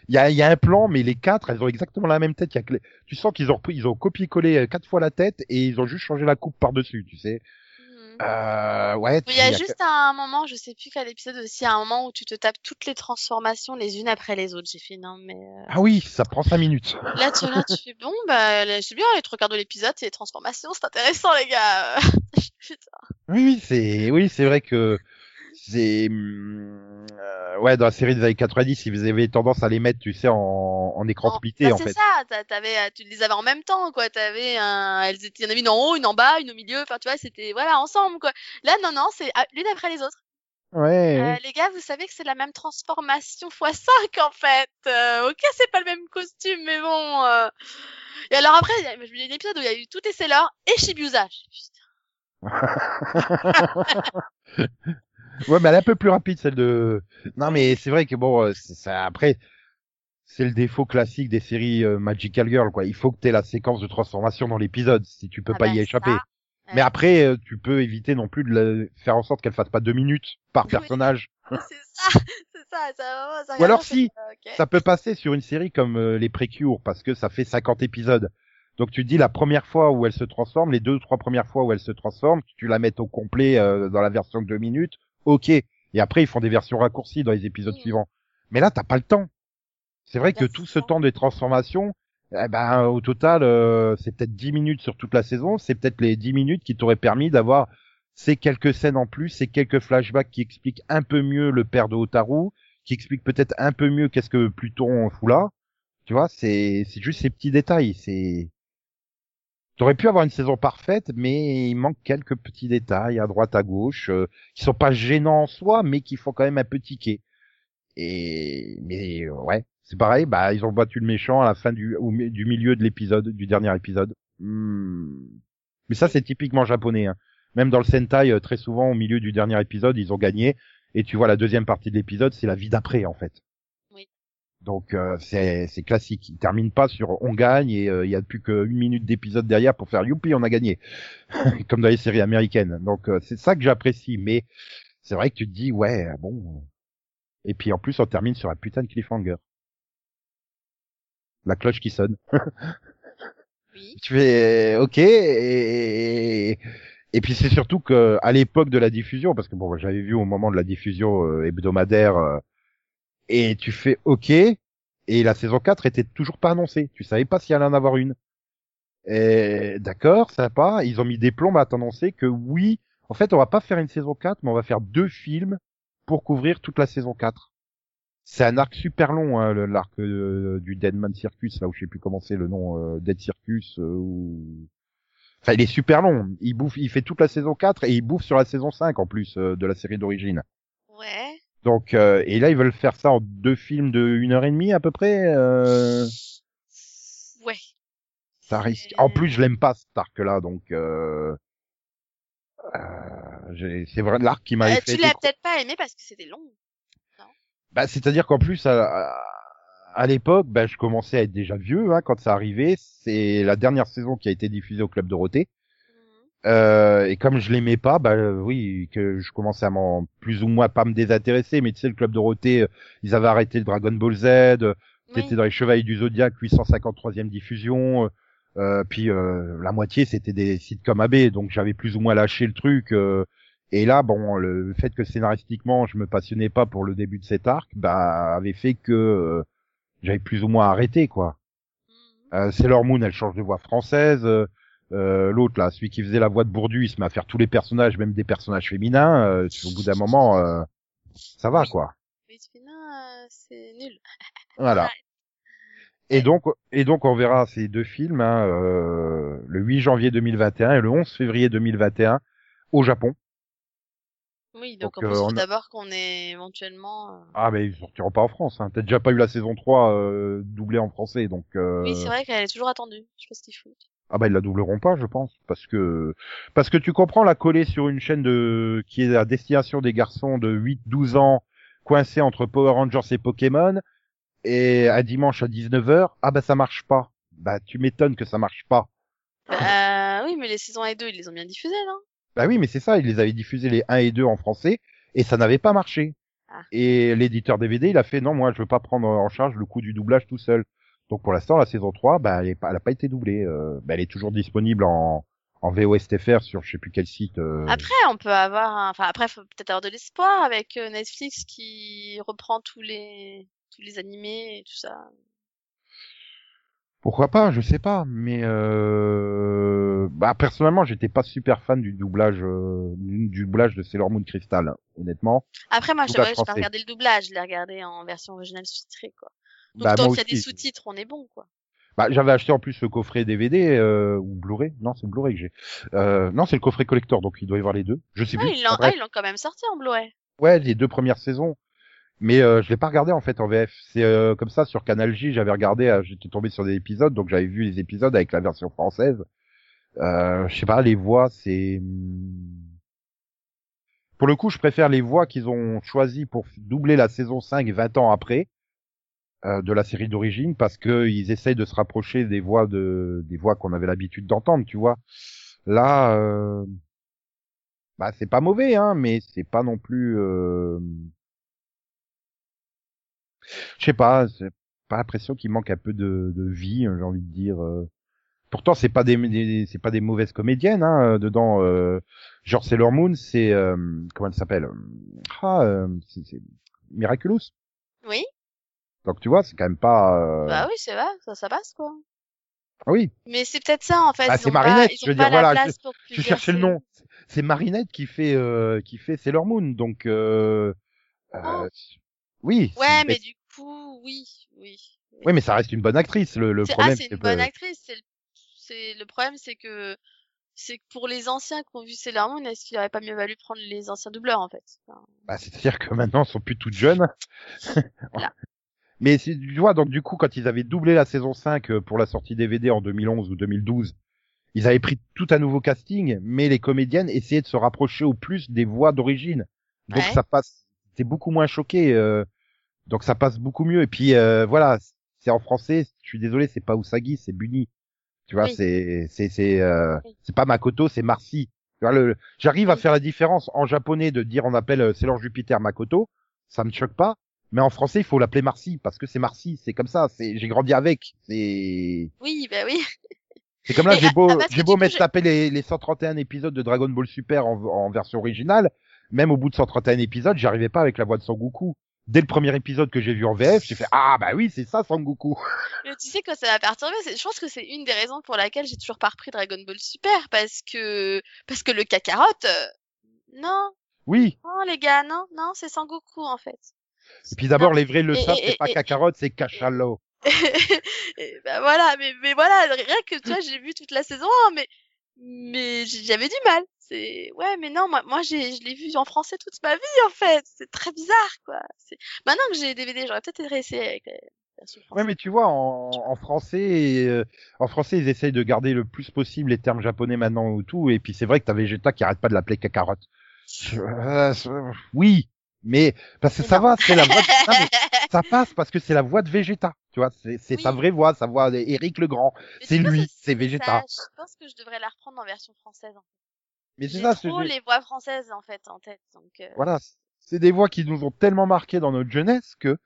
Il y a, il y a un plan, mais les quatre, elles ont exactement la même tête. Il y a que les- Tu sens qu'ils ont repris, ils ont copié-collé euh, quatre fois la tête et ils ont juste changé la coupe par-dessus, tu sais. Mhm. Euh, ouais. Il y a juste un moment, je sais plus quel épisode aussi, un moment où tu te tapes toutes les transformations les unes après les autres. J'ai fait non mais euh, Ah oui, ça prend cinq minutes. là tu là tu fais bon bah c'est bien les trois quarts de l'épisode c'est les transformations c'est intéressant les gars. *laughs* Putain. Oui, oui, c'est, oui, c'est vrai que c'est, euh, ouais, dans la série des années 90, ils avaient tendance à les mettre, tu sais, en, en écran En- splitté, bah, en c'est fait. ça, t'a- t'avais, euh, tu les avais en même temps, quoi. T'avais un, elles étaient, il y en avait une en haut, une en bas, une au milieu. Enfin, tu vois, c'était, voilà, ensemble, quoi. Là, non, non, c'est ah, l'une après les autres. Ouais. Euh, les gars, vous savez que c'est la même transformation x5, en fait. Euh, ok, c'est pas le même costume, mais bon. euh. Et alors après, il y a un épisode où il y a eu toutes les Sailor et Shibuya. *laughs* *laughs* Ouais, mais elle est un peu plus rapide, celle de, non, mais c'est vrai que bon, euh, ça, après, c'est le défaut classique des séries euh, Magical Girl, quoi. Il faut que tu aies la séquence de transformation dans l'épisode, si tu peux ah pas bah, y ça, échapper. Mais euh, après, euh, tu peux éviter non plus de la- faire en sorte qu'elle fasse pas deux minutes par Oui. personnage. *laughs* C'est ça, c'est ça, ça, ça Ou alors si, ok. ça peut passer sur une série comme euh, les Précures parce que ça fait 50 épisodes. Donc tu te dis la première fois où elle se transforme, les deux ou trois premières fois où elle se transforme, tu la mets au complet euh, dans la version de deux minutes, ok. Et après ils font des versions raccourcies dans les épisodes suivants. Mais là t'as pas le temps. C'est vrai que tout ce temps de transformation, eh ben au total euh, c'est peut-être 10 minutes sur toute la saison, c'est peut-être les 10 minutes qui t'auraient permis d'avoir ces quelques scènes en plus, ces quelques flashbacks qui expliquent un peu mieux le père de Otaru, qui expliquent peut-être un peu mieux qu'est-ce que Pluton fout là. Tu vois, c'est c'est juste ces petits détails. C'est T'aurais pu avoir une saison parfaite, mais il manque quelques petits détails à droite à gauche euh, qui sont pas gênants en soi, mais qui font quand même un peu tiquer. Et mais euh, ouais, c'est pareil. Bah ils ont battu le méchant à la fin du au du milieu de l'épisode, du dernier épisode. Hmm. Mais ça c'est typiquement japonais. Hein. Même dans le Sentai, euh, très souvent au milieu du dernier épisode, ils ont gagné. Et tu vois la deuxième partie de l'épisode, c'est la vie d'après en fait. Donc euh, c'est classique. Il termine pas sur on gagne et euh, il y a plus qu'une minute d'épisode derrière pour faire youpi on a gagné, *laughs* comme dans les séries américaines. Donc euh, c'est ça que j'apprécie. Mais c'est vrai que tu te dis ouais bon. Et puis en plus on termine sur un putain de cliffhanger. La cloche qui sonne. Oui. *laughs* Tu fais ok et, et puis c'est surtout que à l'époque de la diffusion parce que bon j'avais vu au moment de la diffusion euh, hebdomadaire euh, et tu fais ok et la saison 4 était toujours pas annoncée tu savais pas s'il allait en avoir une et d'accord sympa ils ont mis des plombs à t'annoncer que oui en fait on va pas faire une saison 4 mais on va faire deux films pour couvrir toute la saison 4 c'est un arc super long, hein, l'arc euh, du Deadman Circus, là où je sais plus comment c'est le nom, euh, Dead Circus, euh, ou... Enfin, il est super long. Il bouffe, il fait toute la saison 4 et il bouffe sur la saison 5 en plus de la série d'origine. Ouais. Donc euh, et là ils veulent faire ça en deux films de une heure et demie à peu près. Euh, Ouais. ça risque. En plus je l'aime pas cet arc là donc. Euh... euh, c'est vrai l'arc qui Euh, fait. tu l'as peut-être pas aimé parce que c'était long. Bah, c'est-à-dire qu'en plus, à, à- à l'époque, bah, je commençais à être déjà vieux hein, quand ça arrivait. C'est la dernière saison qui a été diffusée au Club Dorothée. Euh, et comme je l'aimais pas, bah euh, oui, que je commençais à m'en plus ou moins pas me désintéresser. Mais tu sais, le Club Dorothée, euh, ils avaient arrêté le Dragon Ball Z. euh, Oui. C'était dans les Chevaliers du Zodiaque, 853e diffusion. puis euh, la moitié, c'était des sitcoms AB. Donc j'avais plus ou moins lâché le truc. euh, et là, bon, le fait que scénaristiquement, je me passionnais pas pour le début de cet arc, bah, avait fait que euh, j'avais plus ou moins arrêté, quoi. Euh, Sailor Moon, elle change de voix française. Euh, L'autre, là, celui qui faisait la voix de Bourdu, il se met à faire tous les personnages, même des personnages féminins. euh, *laughs* au bout d'un moment, euh, ça va, quoi. Mais euh, c'est nul. *laughs* Voilà. Et donc, et donc, on verra ces deux films hein, euh, le 8 janvier 2021 et le 11 février 2021 au Japon. Oui, donc, Donc, on euh, pense on a- d'abord qu'on est éventuellement. Ah, mais ils sortiront pas en France. Hein. T'as déjà pas eu la saison 3 euh, doublée en français, donc. Euh... Oui, c'est vrai qu'elle est toujours attendue. Je sais pas ce qu'ils foutent. Ah bah ils la doubleront pas, je pense, parce que parce que tu comprends la coller sur une chaîne de qui est à destination des garçons de 8-12 ans coincés entre Power Rangers et Pokémon et un dimanche à 19h, ah bah ça marche pas. Bah tu m'étonnes que ça marche pas. Bah, oui, mais les saisons 1 et 2, ils les ont bien diffusées, non? Bah oui, mais c'est ça, ils les avaient diffusés les 1 et 2 en français et ça n'avait pas marché. Ah. Et l'éditeur DVD, il a fait non, moi je veux pas prendre en charge le coût du doublage tout seul. Donc pour l'instant, la saison 3, bah elle, est pas, elle a pas été doublée. Euh, bah, elle est toujours disponible en en VOSTFR sur je sais plus quel site. euh. Après, on peut avoir, un- enfin après, faut peut-être avoir de l'espoir avec euh, Netflix qui reprend tous les tous les animés et tout ça. Pourquoi pas, je sais pas, mais euh... bah personnellement, j'étais pas super fan du doublage euh, du doublage de Sailor Moon Crystal, honnêtement. Après, moi, je j'ai pas regardé le doublage, je l'ai regardé en version originale sous-titrée, quoi. Donc, Bah, tant moi qu'il y a des sous-titres, on est bon, quoi. Bah, j'avais acheté en plus le coffret DVD euh, ou Blu-ray. Non, c'est Blu-ray que j'ai. Euh, non, c'est le coffret collector, donc il doit y avoir les deux. Je sais Ah, plus. ils l'ont, ah, ils l'ont quand même sorti en Blu-ray. Ouais, les deux premières saisons. Mais euh, je l'ai pas regardé en fait en VF. C'est euh, comme ça sur Canal J, j'avais regardé, euh, j'étais tombé sur des épisodes, donc j'avais vu les épisodes avec la version française. Euh, je sais pas, les voix, c'est pour le coup, je préfère les voix qu'ils ont choisies pour doubler la saison 5 20 ans après de la série d'origine parce que ils essayent de se rapprocher des voix de des voix qu'on avait l'habitude d'entendre, tu vois. Là euh... bah c'est pas mauvais hein, mais c'est pas non plus euh... je sais pas, c'est pas l'impression qu'il manque un peu de, de vie, j'ai envie de dire. euh. Pourtant, c'est pas des, c'est pas des mauvaises comédiennes hein, dedans. Euh, genre Sailor Moon, c'est euh, comment elle s'appelle? Ah, euh, c'est Miraculous. Donc tu vois, c'est quand même pas. euh, Bah oui, c'est vrai, ça, ça passe, quoi. ah oui, Mais c'est peut-être ça, en fait. Ah, ils c'est pas- Marinette, je veux dire, voilà, je cherchais le nom. C'est Marinette qui fait euh, qui fait Sailor Moon, donc euh, euh, Oh. oui. Ouais, mais du coup, oui, oui. oui, mais ça reste une bonne actrice. Le, le C'est- problème, ah, c'est une bonne actrice. C'est le... le problème, c'est que c'est que pour les anciens qui ont vu Sailor Moon, est-ce qu'il aurait pas mieux valu prendre les anciens doubleurs en fait? Enfin, Bah, c'est-à-dire que maintenant, ils sont plus toutes jeunes. Voilà. Mais tu vois, donc du coup, quand ils avaient doublé la saison 5 euh, pour la sortie DVD en 2011 ou 2012, ils avaient pris tout un nouveau casting, mais les comédiennes essayaient de se rapprocher au plus des voix d'origine. Donc Ouais. ça passe, c'est beaucoup moins choqué. euh, donc ça passe beaucoup mieux. Et puis euh, voilà, c'est en français. Je suis désolé, c'est pas Usagi, c'est Bunny. Tu vois, Oui. c'est c'est c'est euh, Oui. c'est pas Makoto, c'est Marcy. Tu vois, le- J'arrive à faire la différence en japonais de dire on appelle euh, Sailor Jupiter Makoto, ça me choque pas. Mais en français, il faut l'appeler Marcy parce que c'est Marcy, c'est comme ça. C'est j'ai grandi avec. C'est Oui, bah oui. c'est comme là, j'ai beau ah, parce que j'ai beau j'ai- taper les, les 131 épisodes de Dragon Ball Super en, en version originale, même au bout de 131 épisodes, j'arrivais pas avec la voix de Sangoku. Dès le premier épisode que j'ai vu en VF, j'ai fait ah bah oui, c'est ça Sangoku. Mais tu sais quoi, ça m'a perturbé. Je pense que c'est une des raisons pour laquelle j'ai toujours pas repris Dragon Ball Super parce que parce que le Kakarot, euh, non, Oui. non les gars, non, non, c'est Sangoku en fait. Et puis d'abord les vrais le savent, c'est pas Kakarot, c'est Cachalo. *laughs* et ben voilà, mais, mais voilà, rien que tu vois, j'ai vu toute la saison 1, mais, mais j'avais du mal. C'est ouais, mais non, moi, moi j'ai, je l'ai vu en français toute ma vie en fait. C'est très bizarre quoi. C'est... Maintenant que j'ai DVD, j'aurais peut-être essayé avec la version Ouais, mais tu vois, en, en français, euh, en français, ils essayent de garder le plus possible les termes japonais maintenant ou tout. Et puis c'est vrai que t'as Vegeta qui arrête pas de l'appeler Kakarot. Euh, oui, mais parce que ça va, c'est la voix. De... *laughs* non, ça passe parce que c'est la voix de Vegeta. Tu vois, c'est c'est sa Oui. vraie voix, sa voix d'Éric le Grand. C'est lui, c'est Vegeta. ça, je pense que je devrais la reprendre en version française. en fait. Mais c'est ça, c'est trop les voix françaises en fait en tête, donc. euh, voilà, c'est des voix qui nous ont tellement marqué dans notre jeunesse que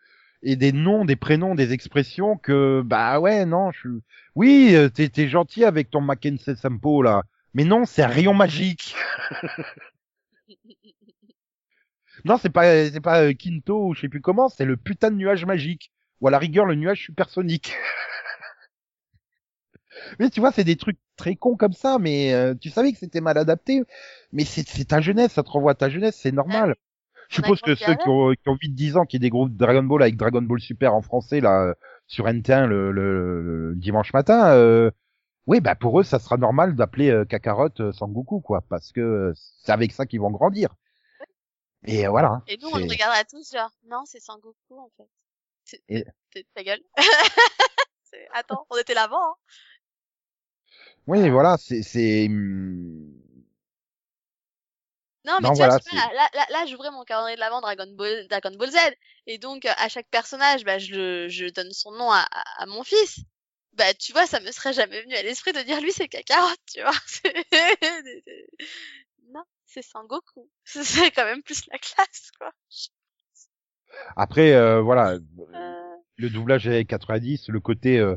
et des noms, des prénoms, des expressions que bah ouais non, je suis oui, euh, t'es t'es gentil avec ton Mackenzie Sampo là, mais non, c'est un rayon magique. *laughs* Non, c'est pas c'est pas euh, Quinto ou je sais plus comment, c'est le putain de nuage magique ou à la rigueur le nuage supersonique. *laughs* mais tu vois, c'est des trucs très cons comme ça, mais euh, tu savais que c'était mal adapté, mais c'est c'est ta jeunesse, ça te renvoie à ta jeunesse, c'est normal. Je On a suppose que grandi ceux qui ont, qui ont 8-10 ans, qui découvrent Dragon Ball avec Dragon Ball Super en français là sur NT1 le, le- le dimanche matin, euh, oui bah pour eux ça sera normal d'appeler euh, Kakarot euh, Sangoku quoi, parce que euh, c'est avec ça qu'ils vont grandir. Et euh, voilà. Et nous, on le c'est- regarderait tous genre, non, c'est Sangoku en fait. Et- ta gueule. *laughs* Attends, on était là avant. Hein. Oui voilà, c'est c'est hum, Non, mais Non, tu vois, voilà, sais pas, là, là, là, j'ouvrais mon calendrier de l'avant Dragon Ball, Dragon Ball Z, et donc euh, à chaque personnage, bah, je, je donne son nom à, à, à mon fils. Bah, tu vois, ça me serait jamais venu à l'esprit de dire lui c'est Kakarot, tu vois. *laughs* C'est- Sangoku. *laughs* C'est quand même plus la classe, quoi. après euh, voilà, Euh, le doublage est 90, le côté euh,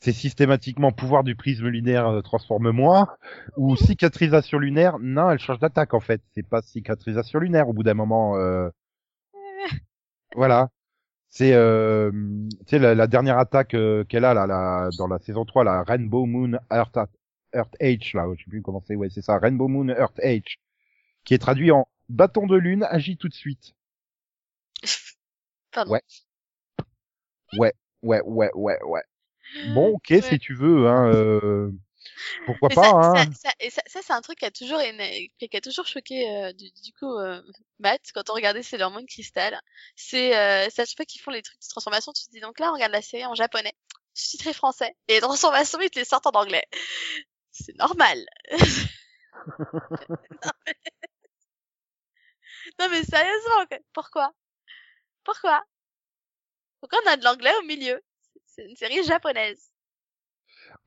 c'est systématiquement pouvoir du prisme lunaire euh, transforme-moi ou cicatrisation lunaire. Non, elle change d'attaque en fait. C'est pas cicatrisation lunaire au bout d'un moment. euh, Voilà. C'est euh, la, la dernière attaque euh, qu'elle a là, là dans la saison 3 la Rainbow Moon Earth Earth H là, je sais plus comment c'est. Ouais, c'est ça, Rainbow Moon Earth H qui est traduit en bâton de lune agit tout de suite. Pardon. Ouais. Ouais, ouais, ouais, ouais, ouais. Bon, ok, Ouais. si tu veux, hein, euh, pourquoi pas, ça, hein. ça, ça, et ça, ça, c'est un truc qui a toujours, qui a toujours choqué euh, du, du coup euh, Matt quand on regardait Sailor Moon Crystal. C'est euh, c'est à chaque fois qu'ils font les trucs de transformation, tu te dis donc là on regarde la série en japonais, sous-titré français, et les transformations ils te les sortent en anglais. C'est normal. *laughs* *laughs* non, mais... non mais sérieusement, quoi. pourquoi? Pourquoi? Pourquoi on a de l'anglais au milieu? C'est une série japonaise.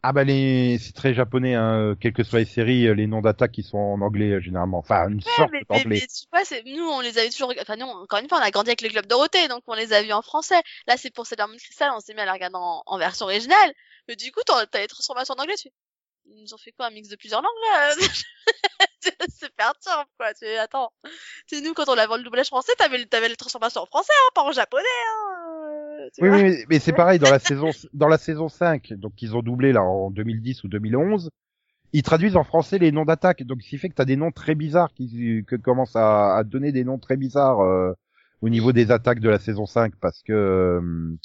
Ah bah les, c'est très japonais, hein, euh, quelles que soient les séries, euh, les noms d'attaque qui sont en anglais euh, généralement. Enfin, une Ouais, sorte mais, d'anglais. mais tu vois, c'est, nous, on les avait toujours, enfin, nous, encore une fois, on a grandi avec le Club Dorothée, donc on les a vus en français. Là, c'est pour Sailor Moon Crystal, on s'est mis à la regarder en, en version originale. Mais du coup, t'as, t'as les transformations en anglais, tu ils nous ont fait quoi, un mix de plusieurs langues, là? *laughs* *laughs* c'est perturbe, quoi. Tu attends. Tu nous, quand on avait le doublage français, t'avais, le- t'avais les transformations en français, hein, pas en japonais, hein. euh, tu Oui, vois. oui, mais, mais c'est *laughs* pareil dans la saison, dans la saison 5, donc ils ont doublé là en 2010 ou 2011. Ils traduisent en français les noms d'attaque, donc ce qui fait que t'as des noms très bizarres qui que commencent à, à donner des noms très bizarres euh, au niveau des attaques de la saison 5 parce que euh,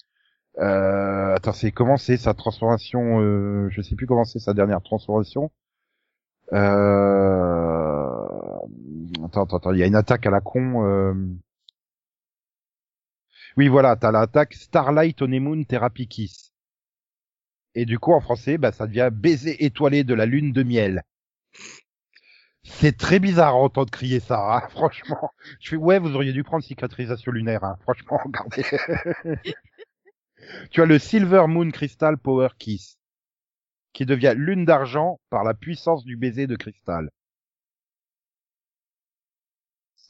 euh, attends c'est comment c'est sa transformation euh, je sais plus comment c'est sa dernière transformation. Attends attends attends il y a une attaque à la con euh... oui voilà t'as l'attaque Starlight Honeymoon Therapy Kiss et du coup en français bah ça devient baiser étoilé de la lune de miel c'est très bizarre entendre crier ça, hein, *laughs* franchement. Je fais, ouais, vous auriez dû prendre cicatrisation lunaire, hein, franchement, *laughs* regardez. *laughs* tu as le Silver Moon Crystal Power Kiss, qui devient lune d'argent par la puissance du baiser de cristal.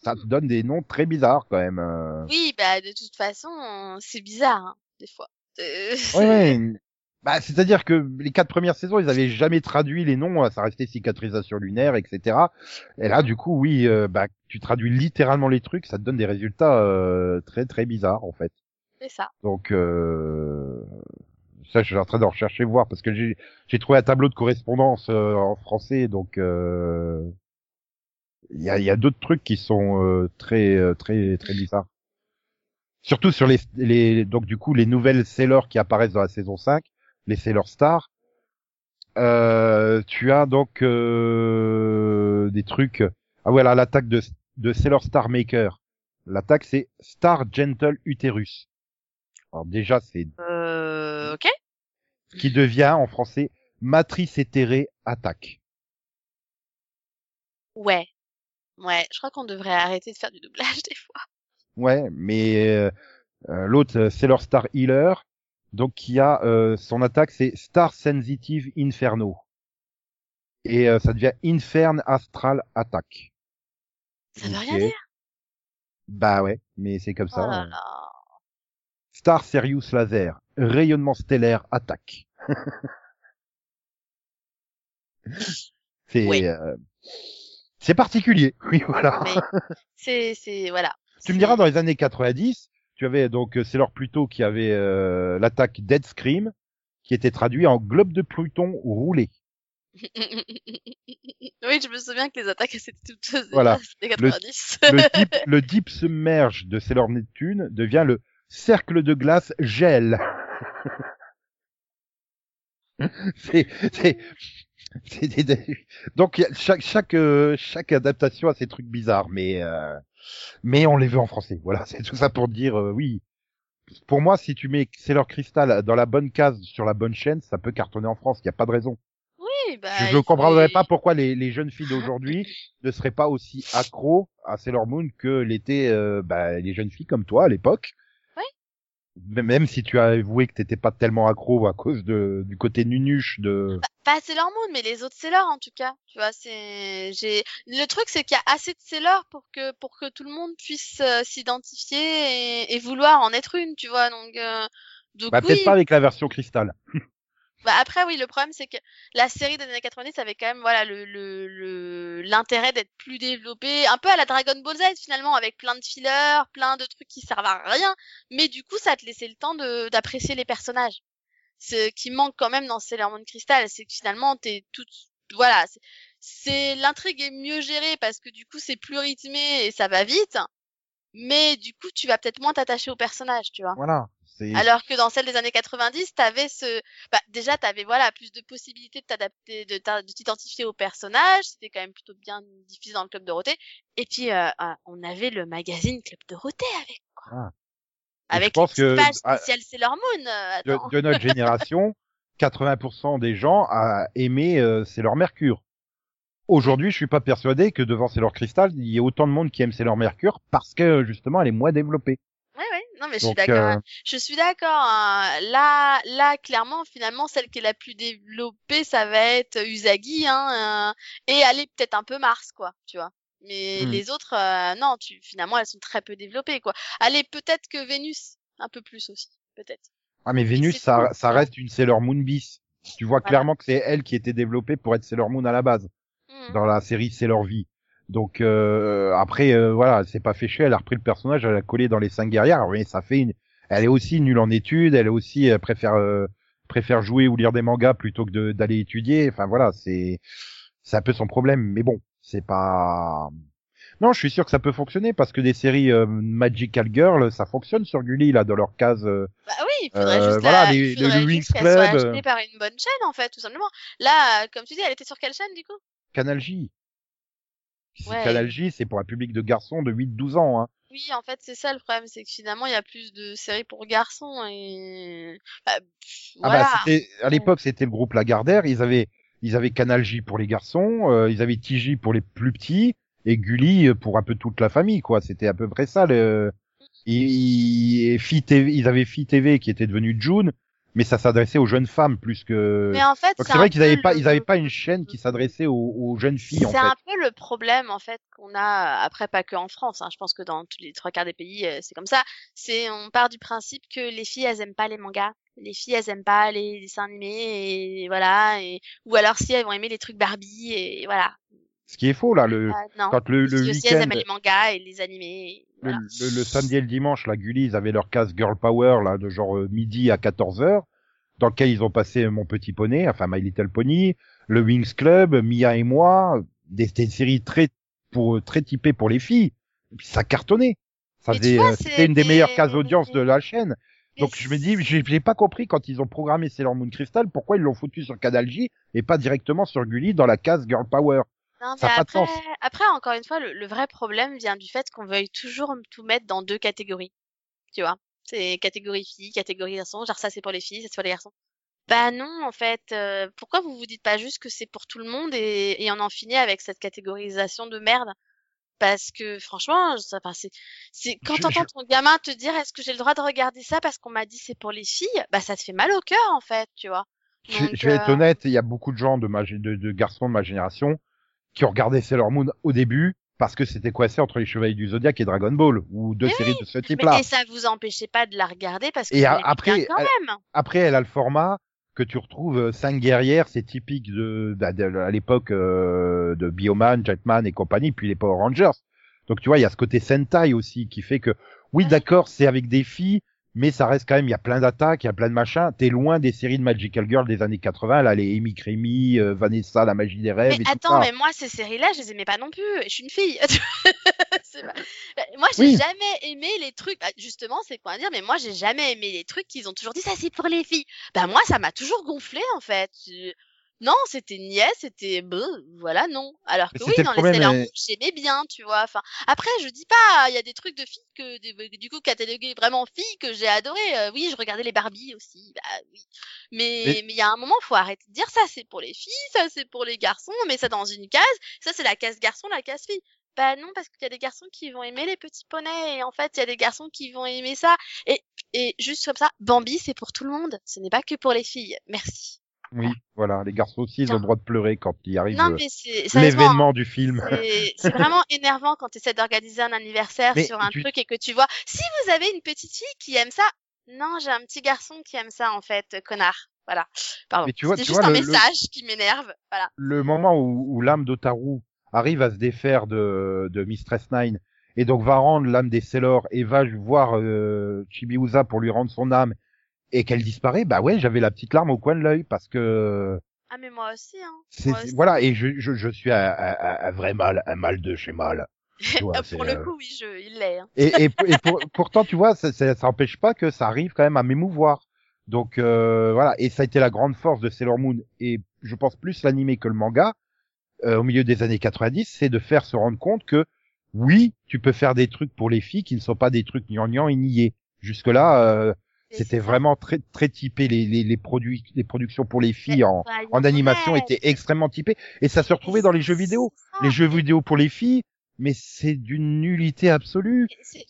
Ça te donne des noms très bizarres quand même. euh. Oui, bah, de toute façon, c'est bizarre, hein, des fois. Euh, *laughs* Ouais, ouais. Bah, c'est-à-dire que les quatre premières saisons, ils avaient jamais traduit les noms, ça restait cicatrisation lunaire, etc. Et là, du coup, oui, euh, bah, tu traduis littéralement les trucs, ça te donne des résultats euh, très très bizarres en fait. C'est ça. Donc euh, ça, je suis en train de rechercher voir parce que j'ai trouvé un tableau de correspondance euh, en français, donc euh, il y a y a d'autres trucs qui sont euh, très euh, très très bizarres. Surtout sur les les donc du coup les nouvelles sailors qui apparaissent dans la saison 5, les sailors stars. Euh, tu as donc euh, des trucs. Ah voilà, l'attaque de de Sailor Star Maker. L'attaque c'est Star Gentle Uterus. Alors déjà c'est Euh, ok. Qui devient en français Matrice éthérée attaque. Ouais. Ouais, je crois qu'on devrait arrêter de faire du doublage *laughs* des fois. Ouais, mais euh, euh, l'autre euh, Sailor Star Healer, donc qui a euh, son attaque c'est Star Sensitive Inferno. Et euh, ça devient Infern Astral Attack. Ça veut rien dire? Bah ouais, mais c'est comme Oh ça. là hein. là. Star Sirius Laser, rayonnement stellaire, attaque. c'est euh, c'est particulier. *laughs* Oui, voilà. C'est, c'est, voilà. Tu me diras dans les années 90, tu avais donc euh, Sailor Pluto qui avait euh, l'attaque Dead Scream qui était traduit en globe de Pluton roulé. *laughs* oui, je me souviens que les attaques c'était toutes Voilà. les 90. Le *laughs* deep, le deep submerge de Sailor Neptune devient le cercle de glace gel. *laughs* c'est, c'est, c'est des- donc chaque chaque euh, chaque adaptation a ses trucs bizarres, mais euh, mais on les veut en français. Voilà, *laughs* c'est tout ça pour dire euh, oui. Pour moi, si tu mets Sailor Crystal dans la bonne case sur la bonne chaîne, ça peut cartonner en France. Il n'y a pas de raison. oui, bah, Je ne comprendrais pas pourquoi les, les jeunes filles d'aujourd'hui *laughs* ne seraient pas aussi accros à Sailor Moon que l'étaient euh, bah, les jeunes filles comme toi à l'époque. Même si tu as avoué que t'étais pas tellement accro à cause de, du côté nunuche de... Pas Sailor Moon, mais les autres Sailor en tout cas. Tu vois, c'est, j'ai, le truc c'est qu'il y a assez de Sailor pour que, pour que tout le monde puisse euh, s'identifier et, et vouloir en être une, tu vois, donc, euh, donc Bah, oui. peut-être pas avec la version cristal. *laughs* Bah après oui, le problème c'est que la série des années 90 avait quand même voilà le le le- l'intérêt d'être plus développé, un peu à la Dragon Ball Z finalement avec plein de fillers, plein de trucs qui servent à rien, mais du coup ça te laissait le temps d'apprécier les personnages. Ce qui manque quand même dans Sailor Moon Crystal, c'est que finalement t'es toute voilà, c'est- l'intrigue est mieux gérée parce que du coup c'est plus rythmé et ça va vite, mais du coup tu vas peut-être moins t'attacher aux personnages, tu vois. Voilà. Alors que dans celle des années 90, t'avais ce, bah, déjà t'avais voilà plus de possibilités de t'adapter, de t'identifier au personnage. C'était quand même plutôt bien diffusé dans le club Dorothée. Et puis euh, euh, on avait le magazine Club Dorothée avec quoi. Ah. Avec je pense les que, pages ah, spéciales Sailor Moon. euh, de notre génération, *laughs* 80% des gens a aimé euh, Sailor Mercure. Aujourd'hui, je suis pas persuadé que devant Sailor Crystal, il y ait autant de monde qui aime Sailor Mercure parce que justement, elle est moins développée. Non mais je suis d'accord. euh, hein. Je suis d'accord. hein. Là là clairement finalement celle qui est la plus développée ça va être Usagi hein, euh, et aller peut-être un peu Mars quoi. Tu vois. Mais Hmm. les autres, euh, non, tu, finalement, elles sont très peu développées, quoi. Allez, peut-être que Vénus, un peu plus aussi, peut-être. Ah mais Vénus, ça, ça reste une Sailor Moon bis. Tu vois Voilà. clairement que c'est elle qui était développée pour être Sailor Moon à la base Hmm. dans la série Sailor V. Donc euh, après euh, voilà, s'est pas fait chier, elle a repris le personnage, elle a collé dans les cinq guerrières. Oui, ça fait une. Elle est aussi nulle en études, elle est aussi euh, préfère euh, préfère jouer ou lire des mangas plutôt que d'aller étudier. Enfin voilà, c'est c'est un peu son problème. Mais bon, c'est pas. Non, je suis sûr que ça peut fonctionner parce que des séries euh, Magical Girl, ça fonctionne sur Gulli là dans leur case. euh, Bah oui, il faudrait Euh, juste, voilà, la... les- faudrait le Wings soit Club, euh. par une bonne chaîne, en fait, tout simplement. Là, euh, comme tu dis, elle était sur quelle chaîne, du coup? Canal J. Ouais. Canal J, c'est pour un public de garçons de 8-12 ans. Hein. Oui, en fait, c'est ça le problème, c'est que finalement, il y a plus de séries pour garçons et... Bah, pff, Ah voilà. bah, à l'époque, c'était le groupe Lagardère. Ils avaient, ils avaient Canal J pour les garçons, euh, ils avaient TJ pour les plus petits et Gulli euh, pour un peu toute la famille, quoi. C'était à peu près ça. Le... Ils, et Fi TV, ils avaient Fi TV qui était devenu June, mais ça s'adressait aux jeunes femmes plus que. Mais en fait, c'est vrai qu'ils avaient peu pas, le- ils avaient pas une chaîne qui s'adressait aux, aux jeunes filles C'est un peu le problème en fait qu'on a après pas que en France. Hein, je pense que dans tous les trois quarts des pays euh, c'est comme ça. C'est on part du principe que les filles elles aiment pas les mangas, les filles elles aiment pas les dessins animés et voilà et ou alors si elles vont aimer les trucs Barbie et voilà. Ce qui est faux là, le non. quand le, le week-end, aiment les mangas et les animés. et le, le- le samedi et le dimanche, la Gulli, ils avaient leur case Girl Power là de genre euh, midi à 14 h dans lequel ils ont passé Mon Petit Poney, enfin My Little Pony, le Wings Club, Mia et moi, des, des séries très pour très typées pour les filles. Et puis ça cartonnait. Ça faisait, euh, c'était une des des- meilleures cases audience de la chaîne. Donc je me dis, j'ai j'ai pas compris quand ils ont programmé Sailor Moon Crystal, pourquoi ils l'ont foutu sur Canal J et pas directement sur Gulli dans la case Girl Power. Non, mais après, après, encore une fois, le, le vrai problème vient du fait qu'on veuille toujours tout mettre dans deux catégories. Tu vois? C'est catégorie filles, catégorie garçons. Genre, ça, c'est pour les filles, ça, c'est pour les garçons. Bah non, en fait. euh, pourquoi vous vous dites pas juste que c'est pour tout le monde et, et on en finit avec cette catégorisation de merde? Parce que franchement, ça, enfin, c'est, c'est quand t'entends ton gamin te dire est-ce que j'ai le droit de regarder ça parce qu'on m'a dit c'est pour les filles, bah ça te fait mal au cœur en fait, tu vois. Je, Donc, je vais être euh, honnête, il y a beaucoup de gens de, ma, de, de garçons de ma génération qui ont regardé Sailor Moon au début parce que c'était coincé entre les Chevaliers du Zodiac et Dragon Ball ou deux Mais séries de ce mais- type-là. et ça vous empêchait pas de la regarder parce que Et a- après, quand elle- même. Après, elle a le format que tu retrouves euh, cinq guerrières, c'est typique de, bah, de- à l'époque euh, de Bioman, Jetman et compagnie, puis les Power Rangers. Donc tu vois, il y a ce côté Sentai aussi qui fait que oui, Ouais. d'accord, c'est avec des filles, mais ça reste quand même, il y a plein d'attaques, il y a plein de machins. T'es loin des séries de Magical Girl des années 80, là, les Amy Creamy, euh, Vanessa, la magie des rêves Mais et tout attends, ça. mais moi ces séries-là, je les aimais pas non plus. Je suis une fille. *laughs* Pas- Euh, Moi, j'ai Oui. jamais aimé les trucs. Ah, Justement, c'est quoi dire, mais moi, j'ai jamais aimé les trucs qu'ils ont toujours dit ça, c'est pour les filles. Bah moi, ça m'a toujours gonflé en fait. Non, c'était niais, c'était voilà, non. Alors Mais que oui, le dans les Sailor Moon, j'aimais bien, tu vois. Enfin, après, je dis pas, il y a des trucs de filles que des- du coup catalogués vraiment filles que j'ai adoré. Euh, oui, je regardais les Barbie aussi, bah oui. Mais Mais- mais il y a un moment, faut arrêter de dire ça, c'est pour les filles, ça c'est pour les garçons, on met ça dans une case. Ça c'est la case garçon, la case fille. Bah non, parce qu'il y a des garçons qui vont aimer les petits poneys et en fait il y a des garçons qui vont aimer ça. Et et juste comme ça, Bambi c'est pour tout le monde, ce n'est pas que pour les filles. Merci. Oui, voilà, les garçons aussi, ils ont le droit de pleurer quand il arrive Non euh, mais c'est sérieusement, l'événement du film. c'est c'est vraiment énervant quand tu essaies d'organiser un anniversaire Mais sur un tu- truc et que tu vois, si vous avez une petite fille qui aime ça, non, j'ai un petit garçon qui aime ça en fait, connard. Voilà. Pardon. Mais tu vois- tu juste vois, un le- le- message qui m'énerve. Voilà. le moment où, où l'âme d'Otaru arrive à se défaire de, de Mistress Nine et donc va rendre l'âme des Sailor et va voir euh, Chibiusa pour lui rendre son âme et qu'elle disparaît, bah ouais, j'avais la petite larme au coin de l'œil parce que Ah mais moi aussi hein. c'est Moi aussi. voilà et je, je, je suis un, un- un vrai mal, un mal de chez mal. Tu *laughs* vois, pour euh, le coup, oui, je, il l'est. hein. Et, et, et pour- *laughs* pourtant, tu vois, ça, ça, ça empêche pas que ça arrive quand même à m'émouvoir. Donc euh, voilà, et ça a été la grande force de Sailor Moon et je pense plus l'animé que le manga euh, au milieu des années 90, c'est de faire se rendre compte que oui, tu peux faire des trucs pour les filles qui ne sont pas des trucs gnangnan et niais. Jusque là, euh, c'était vraiment très très typé les les, les produits les productions pour les filles en en animation étaient extrêmement typées et ça se retrouvait dans les jeux vidéo. Les jeux vidéo pour les filles, mais c'est d'une nullité absolue. C'est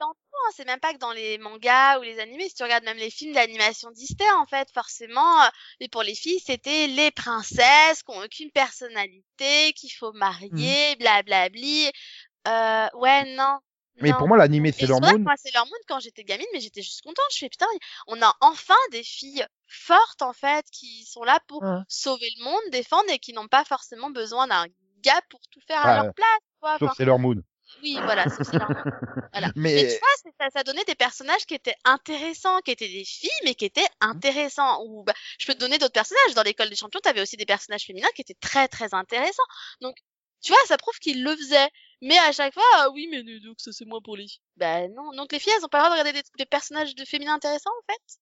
dans tout, hein. c'est même pas que dans les mangas ou les animés. Si tu regardes même les films d'animation Disney, en fait, forcément, euh, mais pour les filles, c'était les princesses qui ont aucune personnalité, qu'il faut marier, blablabli. Euh, ouais, non. Mais non. pour moi, l'animé Et Sailor Moon, moi, Sailor Moon, quand j'étais gamine, mais j'étais juste contente. Je fais putain, on a enfin des filles fortes, en fait, qui sont là pour Ouais. sauver le monde, défendre et qui n'ont pas forcément besoin d'un gars pour tout faire à leur place. Quoi. sauf Enfin, Sailor Moon. oui, voilà, sauf Sailor Moon. Voilà. *laughs* Mais- Mais, tu vois, ça, ça donnait des personnages qui étaient intéressants, qui étaient des filles, mais qui étaient intéressants. Ou bah, je peux te donner d'autres personnages. Dans l'école des champions, t'avais aussi des personnages féminins qui étaient très très intéressants. Donc, tu vois, ça prouve qu'ils le faisaient. Mais à chaque fois, ah oui, mais donc ça c'est moins pour les filles. Ben non, donc les filles, elles ont pas le droit de regarder des, des personnages de féminins intéressants en fait?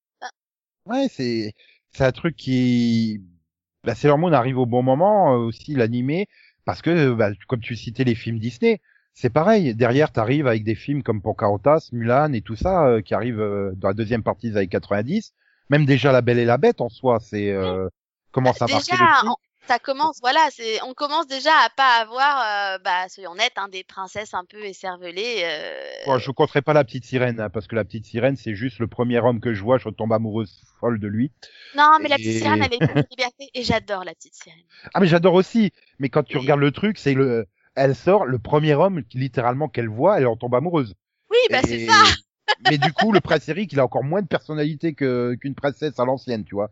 Ouais, c'est c'est un truc qui bah, Sailor Moon arrive au bon moment euh, aussi l'animé parce que bah, comme tu citais les films Disney, c'est pareil. Derrière, t'arrives avec des films comme Pocahontas, Mulan et tout ça euh, qui arrivent euh, dans la deuxième partie des années 90. Même déjà La Belle et la Bête en soi, c'est euh, commence à marquer Déjà, le truc. on- ça commence, voilà, c'est, on commence déjà à pas avoir, euh, bah, soyons honnêtes, hein, des princesses un peu écervelées. Euh... Bon, je compterai pas la petite sirène hein, parce que la petite sirène c'est juste le premier homme que je vois, je tombe amoureuse folle de lui. Non, mais la Et- petite sirène, elle est *laughs* de liberté et j'adore la petite sirène. Ah mais j'adore aussi, mais quand tu Et- regardes le truc, c'est le elle sort le premier homme littéralement qu'elle voit, elle en tombe amoureuse. Oui, bah, c'est ça. Mais du coup, le prince Eric, il a encore moins de personnalité que qu'une princesse à l'ancienne, tu vois.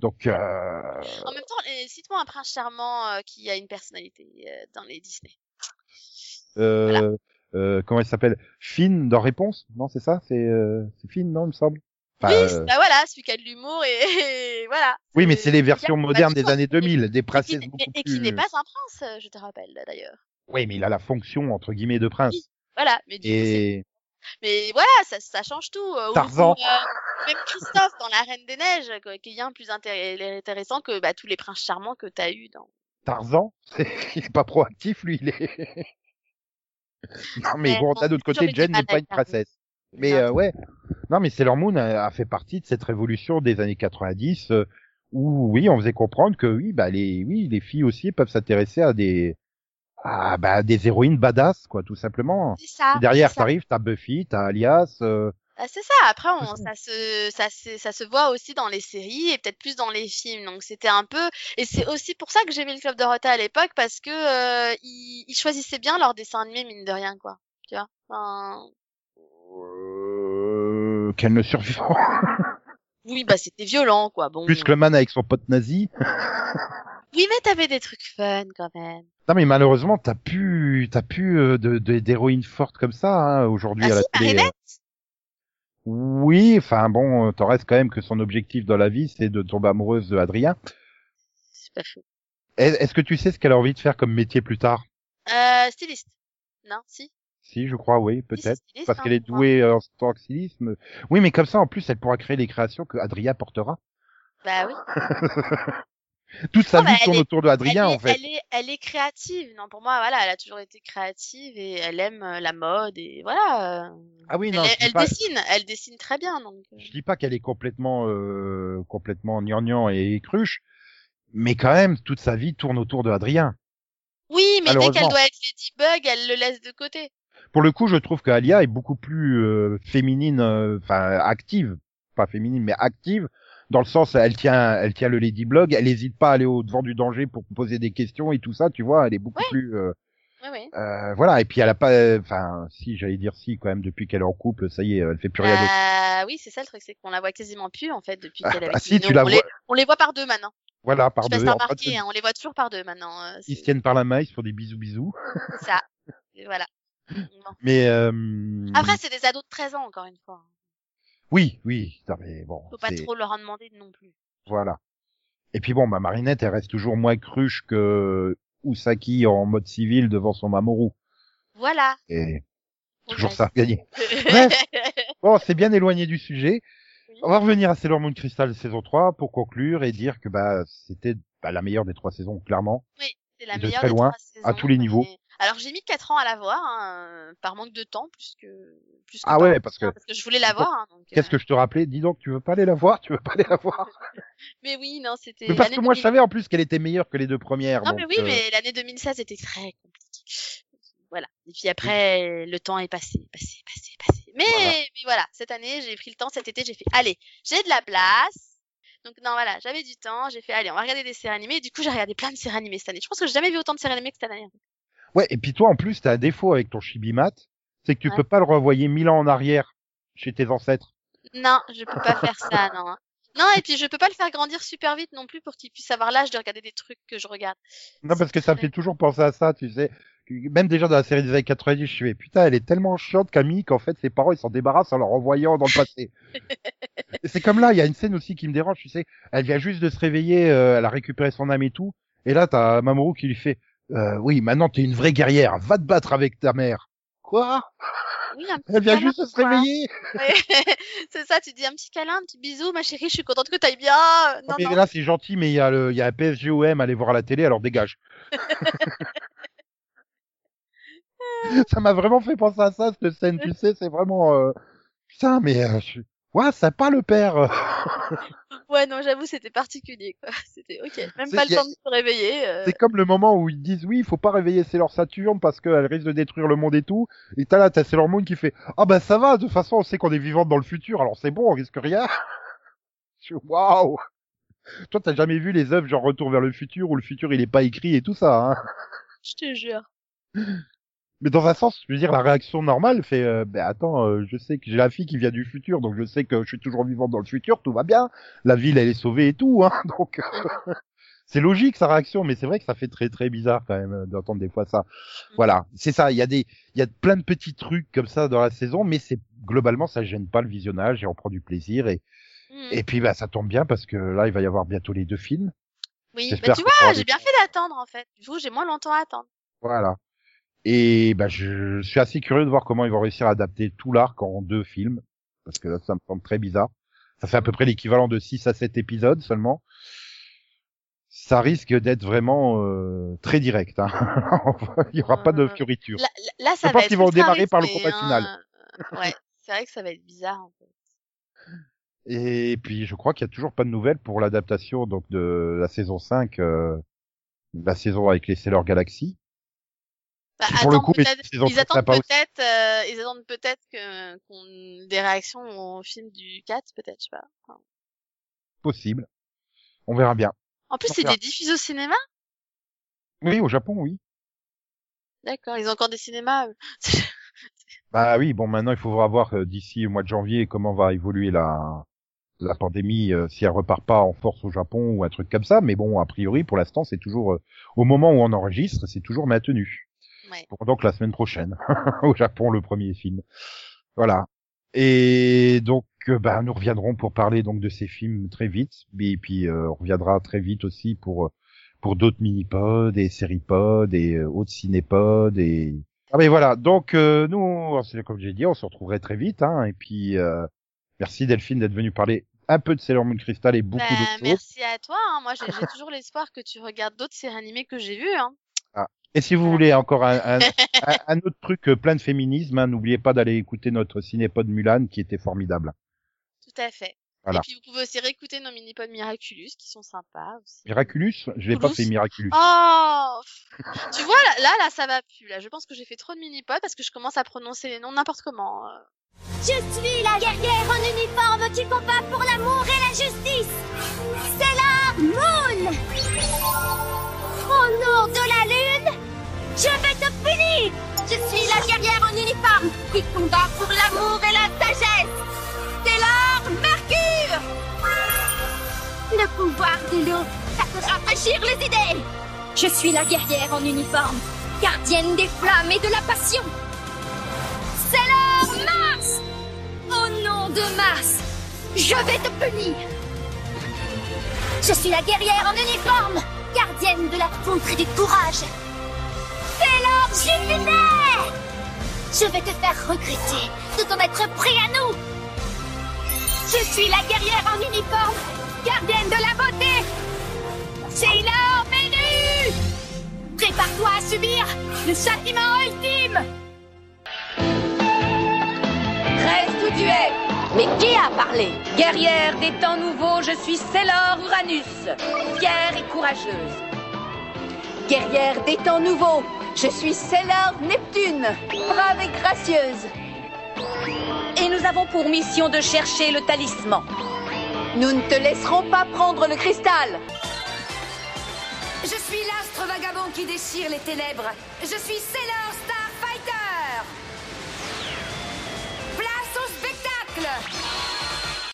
Donc, euh... En même temps, cite-moi un prince charmant euh, qui a une personnalité euh, dans les Disney. euh, euh, comment elle s'appelle? Finn dans Réponse? Non, c'est ça? C'est c'est Finn, non, il me semble? Enfin, oui, bah voilà, celui qui a de l'humour et, et voilà. oui, mais c'est les versions il modernes des années 2000, des Et princesses beaucoup et plus. qui n'est pas un prince, je te rappelle d'ailleurs. Oui, mais il a la fonction entre guillemets de prince. Oui, Voilà, mais du coup, Et Mais voilà, ça, ça change tout. euh, Tarzan. euh, même Christophe dans La Reine des Neiges, quoi, qui est bien plus intér- intéressant que bah, tous les princes charmants que t'as eu dans. Tarzan, *laughs* il est pas proactif, lui, il est. *laughs* non, mais Ouais, bon, d'un autre côté, du n'est pas une princesse. Mais euh, ouais, non, mais Sailor Moon a, a fait partie de cette révolution des années 90 euh, où, oui, on faisait comprendre que oui, bah les, oui, les filles aussi peuvent s'intéresser à des, à bah, des héroïnes badass, quoi, tout simplement. C'est ça. Et derrière, t'arrives, t'as Buffy, t'as Alias. euh, Bah, c'est ça. Après, on, ça. se, ça, se- ça se voit aussi dans les séries et peut-être plus dans les films. Donc c'était un peu, et c'est aussi pour ça que j'aimais le Club Dorothée à l'époque parce que euh, ils, ils choisissaient bien leurs dessins animés mine de rien, quoi. Tu vois? Enfin, euh, qu'elle ne survivra oui, bah c'était violent, quoi. Bon. plus que le man avec son pote nazi. Oui, mais t'avais des trucs fun quand même. Non mais malheureusement t'as plus t'as plus euh, de d'héroïnes fortes comme ça hein, aujourd'hui Ah à la si, télé. Marinette Oui, enfin bon, euh, t'en restes quand même que son objectif dans la vie c'est de tomber amoureuse de Adrien. C'est pas fou. Est- Est-ce que tu sais ce qu'elle a envie de faire comme métier plus tard? Euh, styliste. Non, si. Si, je crois oui, peut-être. Parce hein, qu'elle est douée euh, en tant que stylisme. Oui, mais comme ça en plus elle pourra créer les créations que Adrien portera. Bah oui. *laughs* Toute sa vie elle tourne est- autour de Adrien elle est, en fait. Elle est, elle est créative. Non, pour moi, voilà, elle a toujours été créative et elle aime euh, la mode et voilà. euh, Ah oui, elle non, elle pas- dessine, elle dessine très bien. Donc. euh. Je dis pas qu'elle est complètement euh, complètement gnangnan et cruche, mais quand même toute sa vie tourne autour de Adrien. Oui, mais dès qu'elle doit être Ladybug, elle le laisse de côté. Pour le coup, je trouve qu'Alia est beaucoup plus euh, féminine, euh, enfin active, pas féminine mais active, dans le sens elle tient elle tient le Ladyblog, elle hésite pas à aller au devant du danger pour poser des questions et tout ça, tu vois, elle est beaucoup Ouais. plus euh, oui. euh, voilà et puis elle a pas enfin si j'allais dire si quand même depuis qu'elle est en couple, ça y est, elle fait plus rien d'autre. Bah, oui, c'est ça le truc, c'est qu'on la voit quasiment plus en fait depuis Ah, qu'elle est bah avec si, tu la on, vois- les, on les voit par deux maintenant. Voilà, par Je deux remarqué, hein, on les voit toujours par deux maintenant. euh, ils se tiennent par la main, ils se font des bisous bisous. ça. Voilà. *laughs* Mais euh, Après, c'est des ados de 13 ans encore une fois. Oui, oui, non, mais bon, Faut pas trop leur en demander non plus. Voilà. Et puis bon, ma Marinette, elle reste toujours moins cruche que Usaki en mode civil devant son Mamoru. Voilà. Et toujours ça, gagné. *laughs* reste. Bon, c'est bien éloigné du sujet. Oui. On va revenir à Sailor Moon Crystal saison 3 pour conclure et dire que bah c'était bah, la meilleure des trois saisons, clairement. Oui, c'est la de meilleure très des loin, trois saisons, à tous les niveaux. Alors j'ai mis 4 ans à la voir, hein, par manque de temps, plus que plus que Ah ouais, parce que- hein, parce que je voulais la voir. hein, Qu'est-ce euh, que je te rappelais? Dis donc, tu veux pas aller la voir Tu veux pas aller la voir *laughs* Mais oui, non, c'était. Mais parce que moi, je 2000. savais en plus qu'elle était meilleure que les deux premières. Non, donc, mais oui, euh, mais l'année 2016 était très compliquée. Voilà. Et puis après, le temps est passé, passé, passé, passé. Mais Voilà. mais voilà, cette année, j'ai pris le temps. Cet été, j'ai fait, allez, j'ai de la place. Donc non, voilà, j'avais du temps. J'ai fait, allez, on va regarder des séries animées. Et du coup, j'ai regardé plein de séries animées cette année. Je pense que j'ai jamais vu autant de séries animées que cette année. Ouais, et puis toi, en plus, t'as un défaut avec ton Chibimat, c'est que tu Ouais. peux pas le renvoyer mille ans en arrière chez tes ancêtres. Non, je peux pas faire ça, non. Non, et puis je peux pas le faire grandir super vite non plus pour qu'il puisse avoir l'âge de regarder des trucs que je regarde. Non, parce que ça me fait toujours penser à ça, tu sais. Même déjà dans la série des années 90, je fais, putain, elle est tellement chiante, Camille, qu'en fait, ses parents, ils s'en débarrassent en leur renvoyant dans le passé. *laughs* c'est comme là, il y a une scène aussi qui me dérange, tu sais. Elle vient juste de se réveiller, euh, elle a récupéré son âme et tout. Et là, t'as Mamoru qui lui fait, euh, oui, maintenant t'es une vraie guerrière, va te battre avec ta mère. Quoi? Oui, un petit Elle vient juste de se réveiller. Ouais. *laughs* c'est ça, tu dis un petit câlin, un petit bisou, ma chérie, je suis contente que t'ailles bien. Non, mais non. là, c'est gentil, mais il y a le, il y a PSGOM à aller voir à la télé, alors dégage. *laughs* *laughs* ça m'a vraiment fait penser à ça, cette scène, tu sais, c'est vraiment, euh, putain, mais, euh, je... ouais, sympa le père. *laughs* Ouais, non, j'avoue, c'était particulier, quoi. *laughs* C'était ok. Même C'est- pas le a- temps de se réveiller. euh, C'est comme le moment où ils disent oui, il faut pas réveiller Sailor Saturne parce qu'elle risque de détruire le monde et tout. Et t'as là, t'as Sailor Moon qui fait, ah bah ça va, de toute façon, on sait qu'on est vivante dans le futur, alors c'est bon, on risque rien. *laughs* Waouh! Toi, t'as jamais vu les œuvres genre Retour vers le futur où le futur il est pas écrit et tout ça, hein. Je te jure. Mais dans un sens, je veux dire, la réaction normale fait, euh, ben attends, euh, je sais que j'ai la fille qui vient du futur, donc je sais que je suis toujours vivante dans le futur, tout va bien. La ville, elle est sauvée et tout, hein. *laughs* Donc, euh, *laughs* c'est logique sa réaction, mais c'est vrai que ça fait très très bizarre quand même euh, d'entendre des fois ça. Voilà, c'est ça. Il y a des, il y a plein de petits trucs comme ça dans la saison, mais c'est globalement ça gêne pas le visionnage et on prend du plaisir et Hmm. et puis bah ça tombe bien parce que là il va y avoir bientôt les deux films. Oui, bah tu vois, j'ai bien fait d'attendre en fait. Du coup, j'ai moins longtemps à attendre. Voilà. Et bah, je, suis assez curieux de voir comment ils vont réussir à adapter tout l'arc en deux films, parce que là, ça me semble très bizarre. Ça fait à peu près l'équivalent de 6 à 7 épisodes seulement. Ça risque d'être vraiment euh, très direct. Hein. *laughs* Il y aura pas de fioritures. Là, là, ça Je va pense qu'ils vont démarrer par le combat final. hein. Ouais, c'est vrai que ça va être bizarre. En fait. Et puis je crois qu'il y a toujours pas de nouvelles pour l'adaptation donc de la saison 5, euh, la saison avec les Sailor Galaxy. Bah, pour le coup, ils attendent peut-être, euh, ils attendent peut-être que qu'on des réactions au film du 4, peut-être, je sais pas. Enfin, Possible. On verra bien. En plus, c'est des diffusés au cinéma? Oui, au Japon, oui. D'accord, ils ont encore des cinémas. *laughs* Bah oui, bon maintenant il faudra voir euh, d'ici au mois de janvier comment va évoluer la la pandémie euh, si elle repart pas en force au Japon ou un truc comme ça. Mais bon, a priori pour l'instant c'est toujours euh, au moment où on enregistre, c'est toujours maintenu. Ouais. Donc la semaine prochaine *laughs* au Japon le premier film. Voilà. Et donc euh, bah, nous reviendrons pour parler donc de ces films très vite. Et puis euh, on reviendra très vite aussi pour euh, pour d'autres mini-pods et série-pods et euh, autres ciné-pods et ah mais voilà, donc euh, nous, comme j'ai dit, on se retrouverait très vite, hein, et puis euh, merci Delphine d'être venue parler un peu de Sailor Moon Crystal et beaucoup Bah, d'autres choses. merci à toi. hein. Moi, j'ai j'ai toujours l'espoir que tu regardes d'autres séries animées que j'ai vues. Hein. Et si vous voulez encore un, un, *laughs* un- un autre truc euh, plein de féminisme, hein, n'oubliez pas d'aller écouter notre cinépod Mulan qui était formidable. Tout à fait. Voilà. Et puis, vous pouvez aussi réécouter nos mini-pods Miraculous qui sont sympas aussi. Miraculous, je l'ai pas fait Miraculous. Oh *laughs* Tu vois, là, là, là, ça va plus. Là, je pense que j'ai fait trop de mini-pods parce que je commence à prononcer les noms n'importe comment. euh. Je suis la guerrière en uniforme qui combat pour l'amour et la justice. C'est la Moon. Au nom de la lune, je vais te punir. Je suis la guerrière en uniforme qui combat pour l'amour et la sagesse. La Mercure. Le pouvoir de l'eau, ça peut rafraîchir les idées. Je suis la guerrière en uniforme, gardienne des flammes et de la passion. C'est la Mars Au nom de Mars, je vais te punir Je suis la guerrière en uniforme, gardienne de la foudre et du courage L'or Jupiter Je vais te faire regretter de t'en être pris à nous. Je suis la guerrière en uniforme, gardienne de la beauté. C'est l'or Ménu Prépare-toi à subir le châtiment ultime. Reste où tu es. Mais qui a parlé? Guerrière des temps nouveaux, je suis Célor Uranus, fière et courageuse. Guerrière des temps nouveaux, je suis Célor Neptune, brave et gracieuse. Et nous avons pour mission de chercher le talisman. Nous ne te laisserons pas prendre le cristal. Je suis l'astre vagabond qui déchire les ténèbres. Je suis Sailor Starfighter. Place au spectacle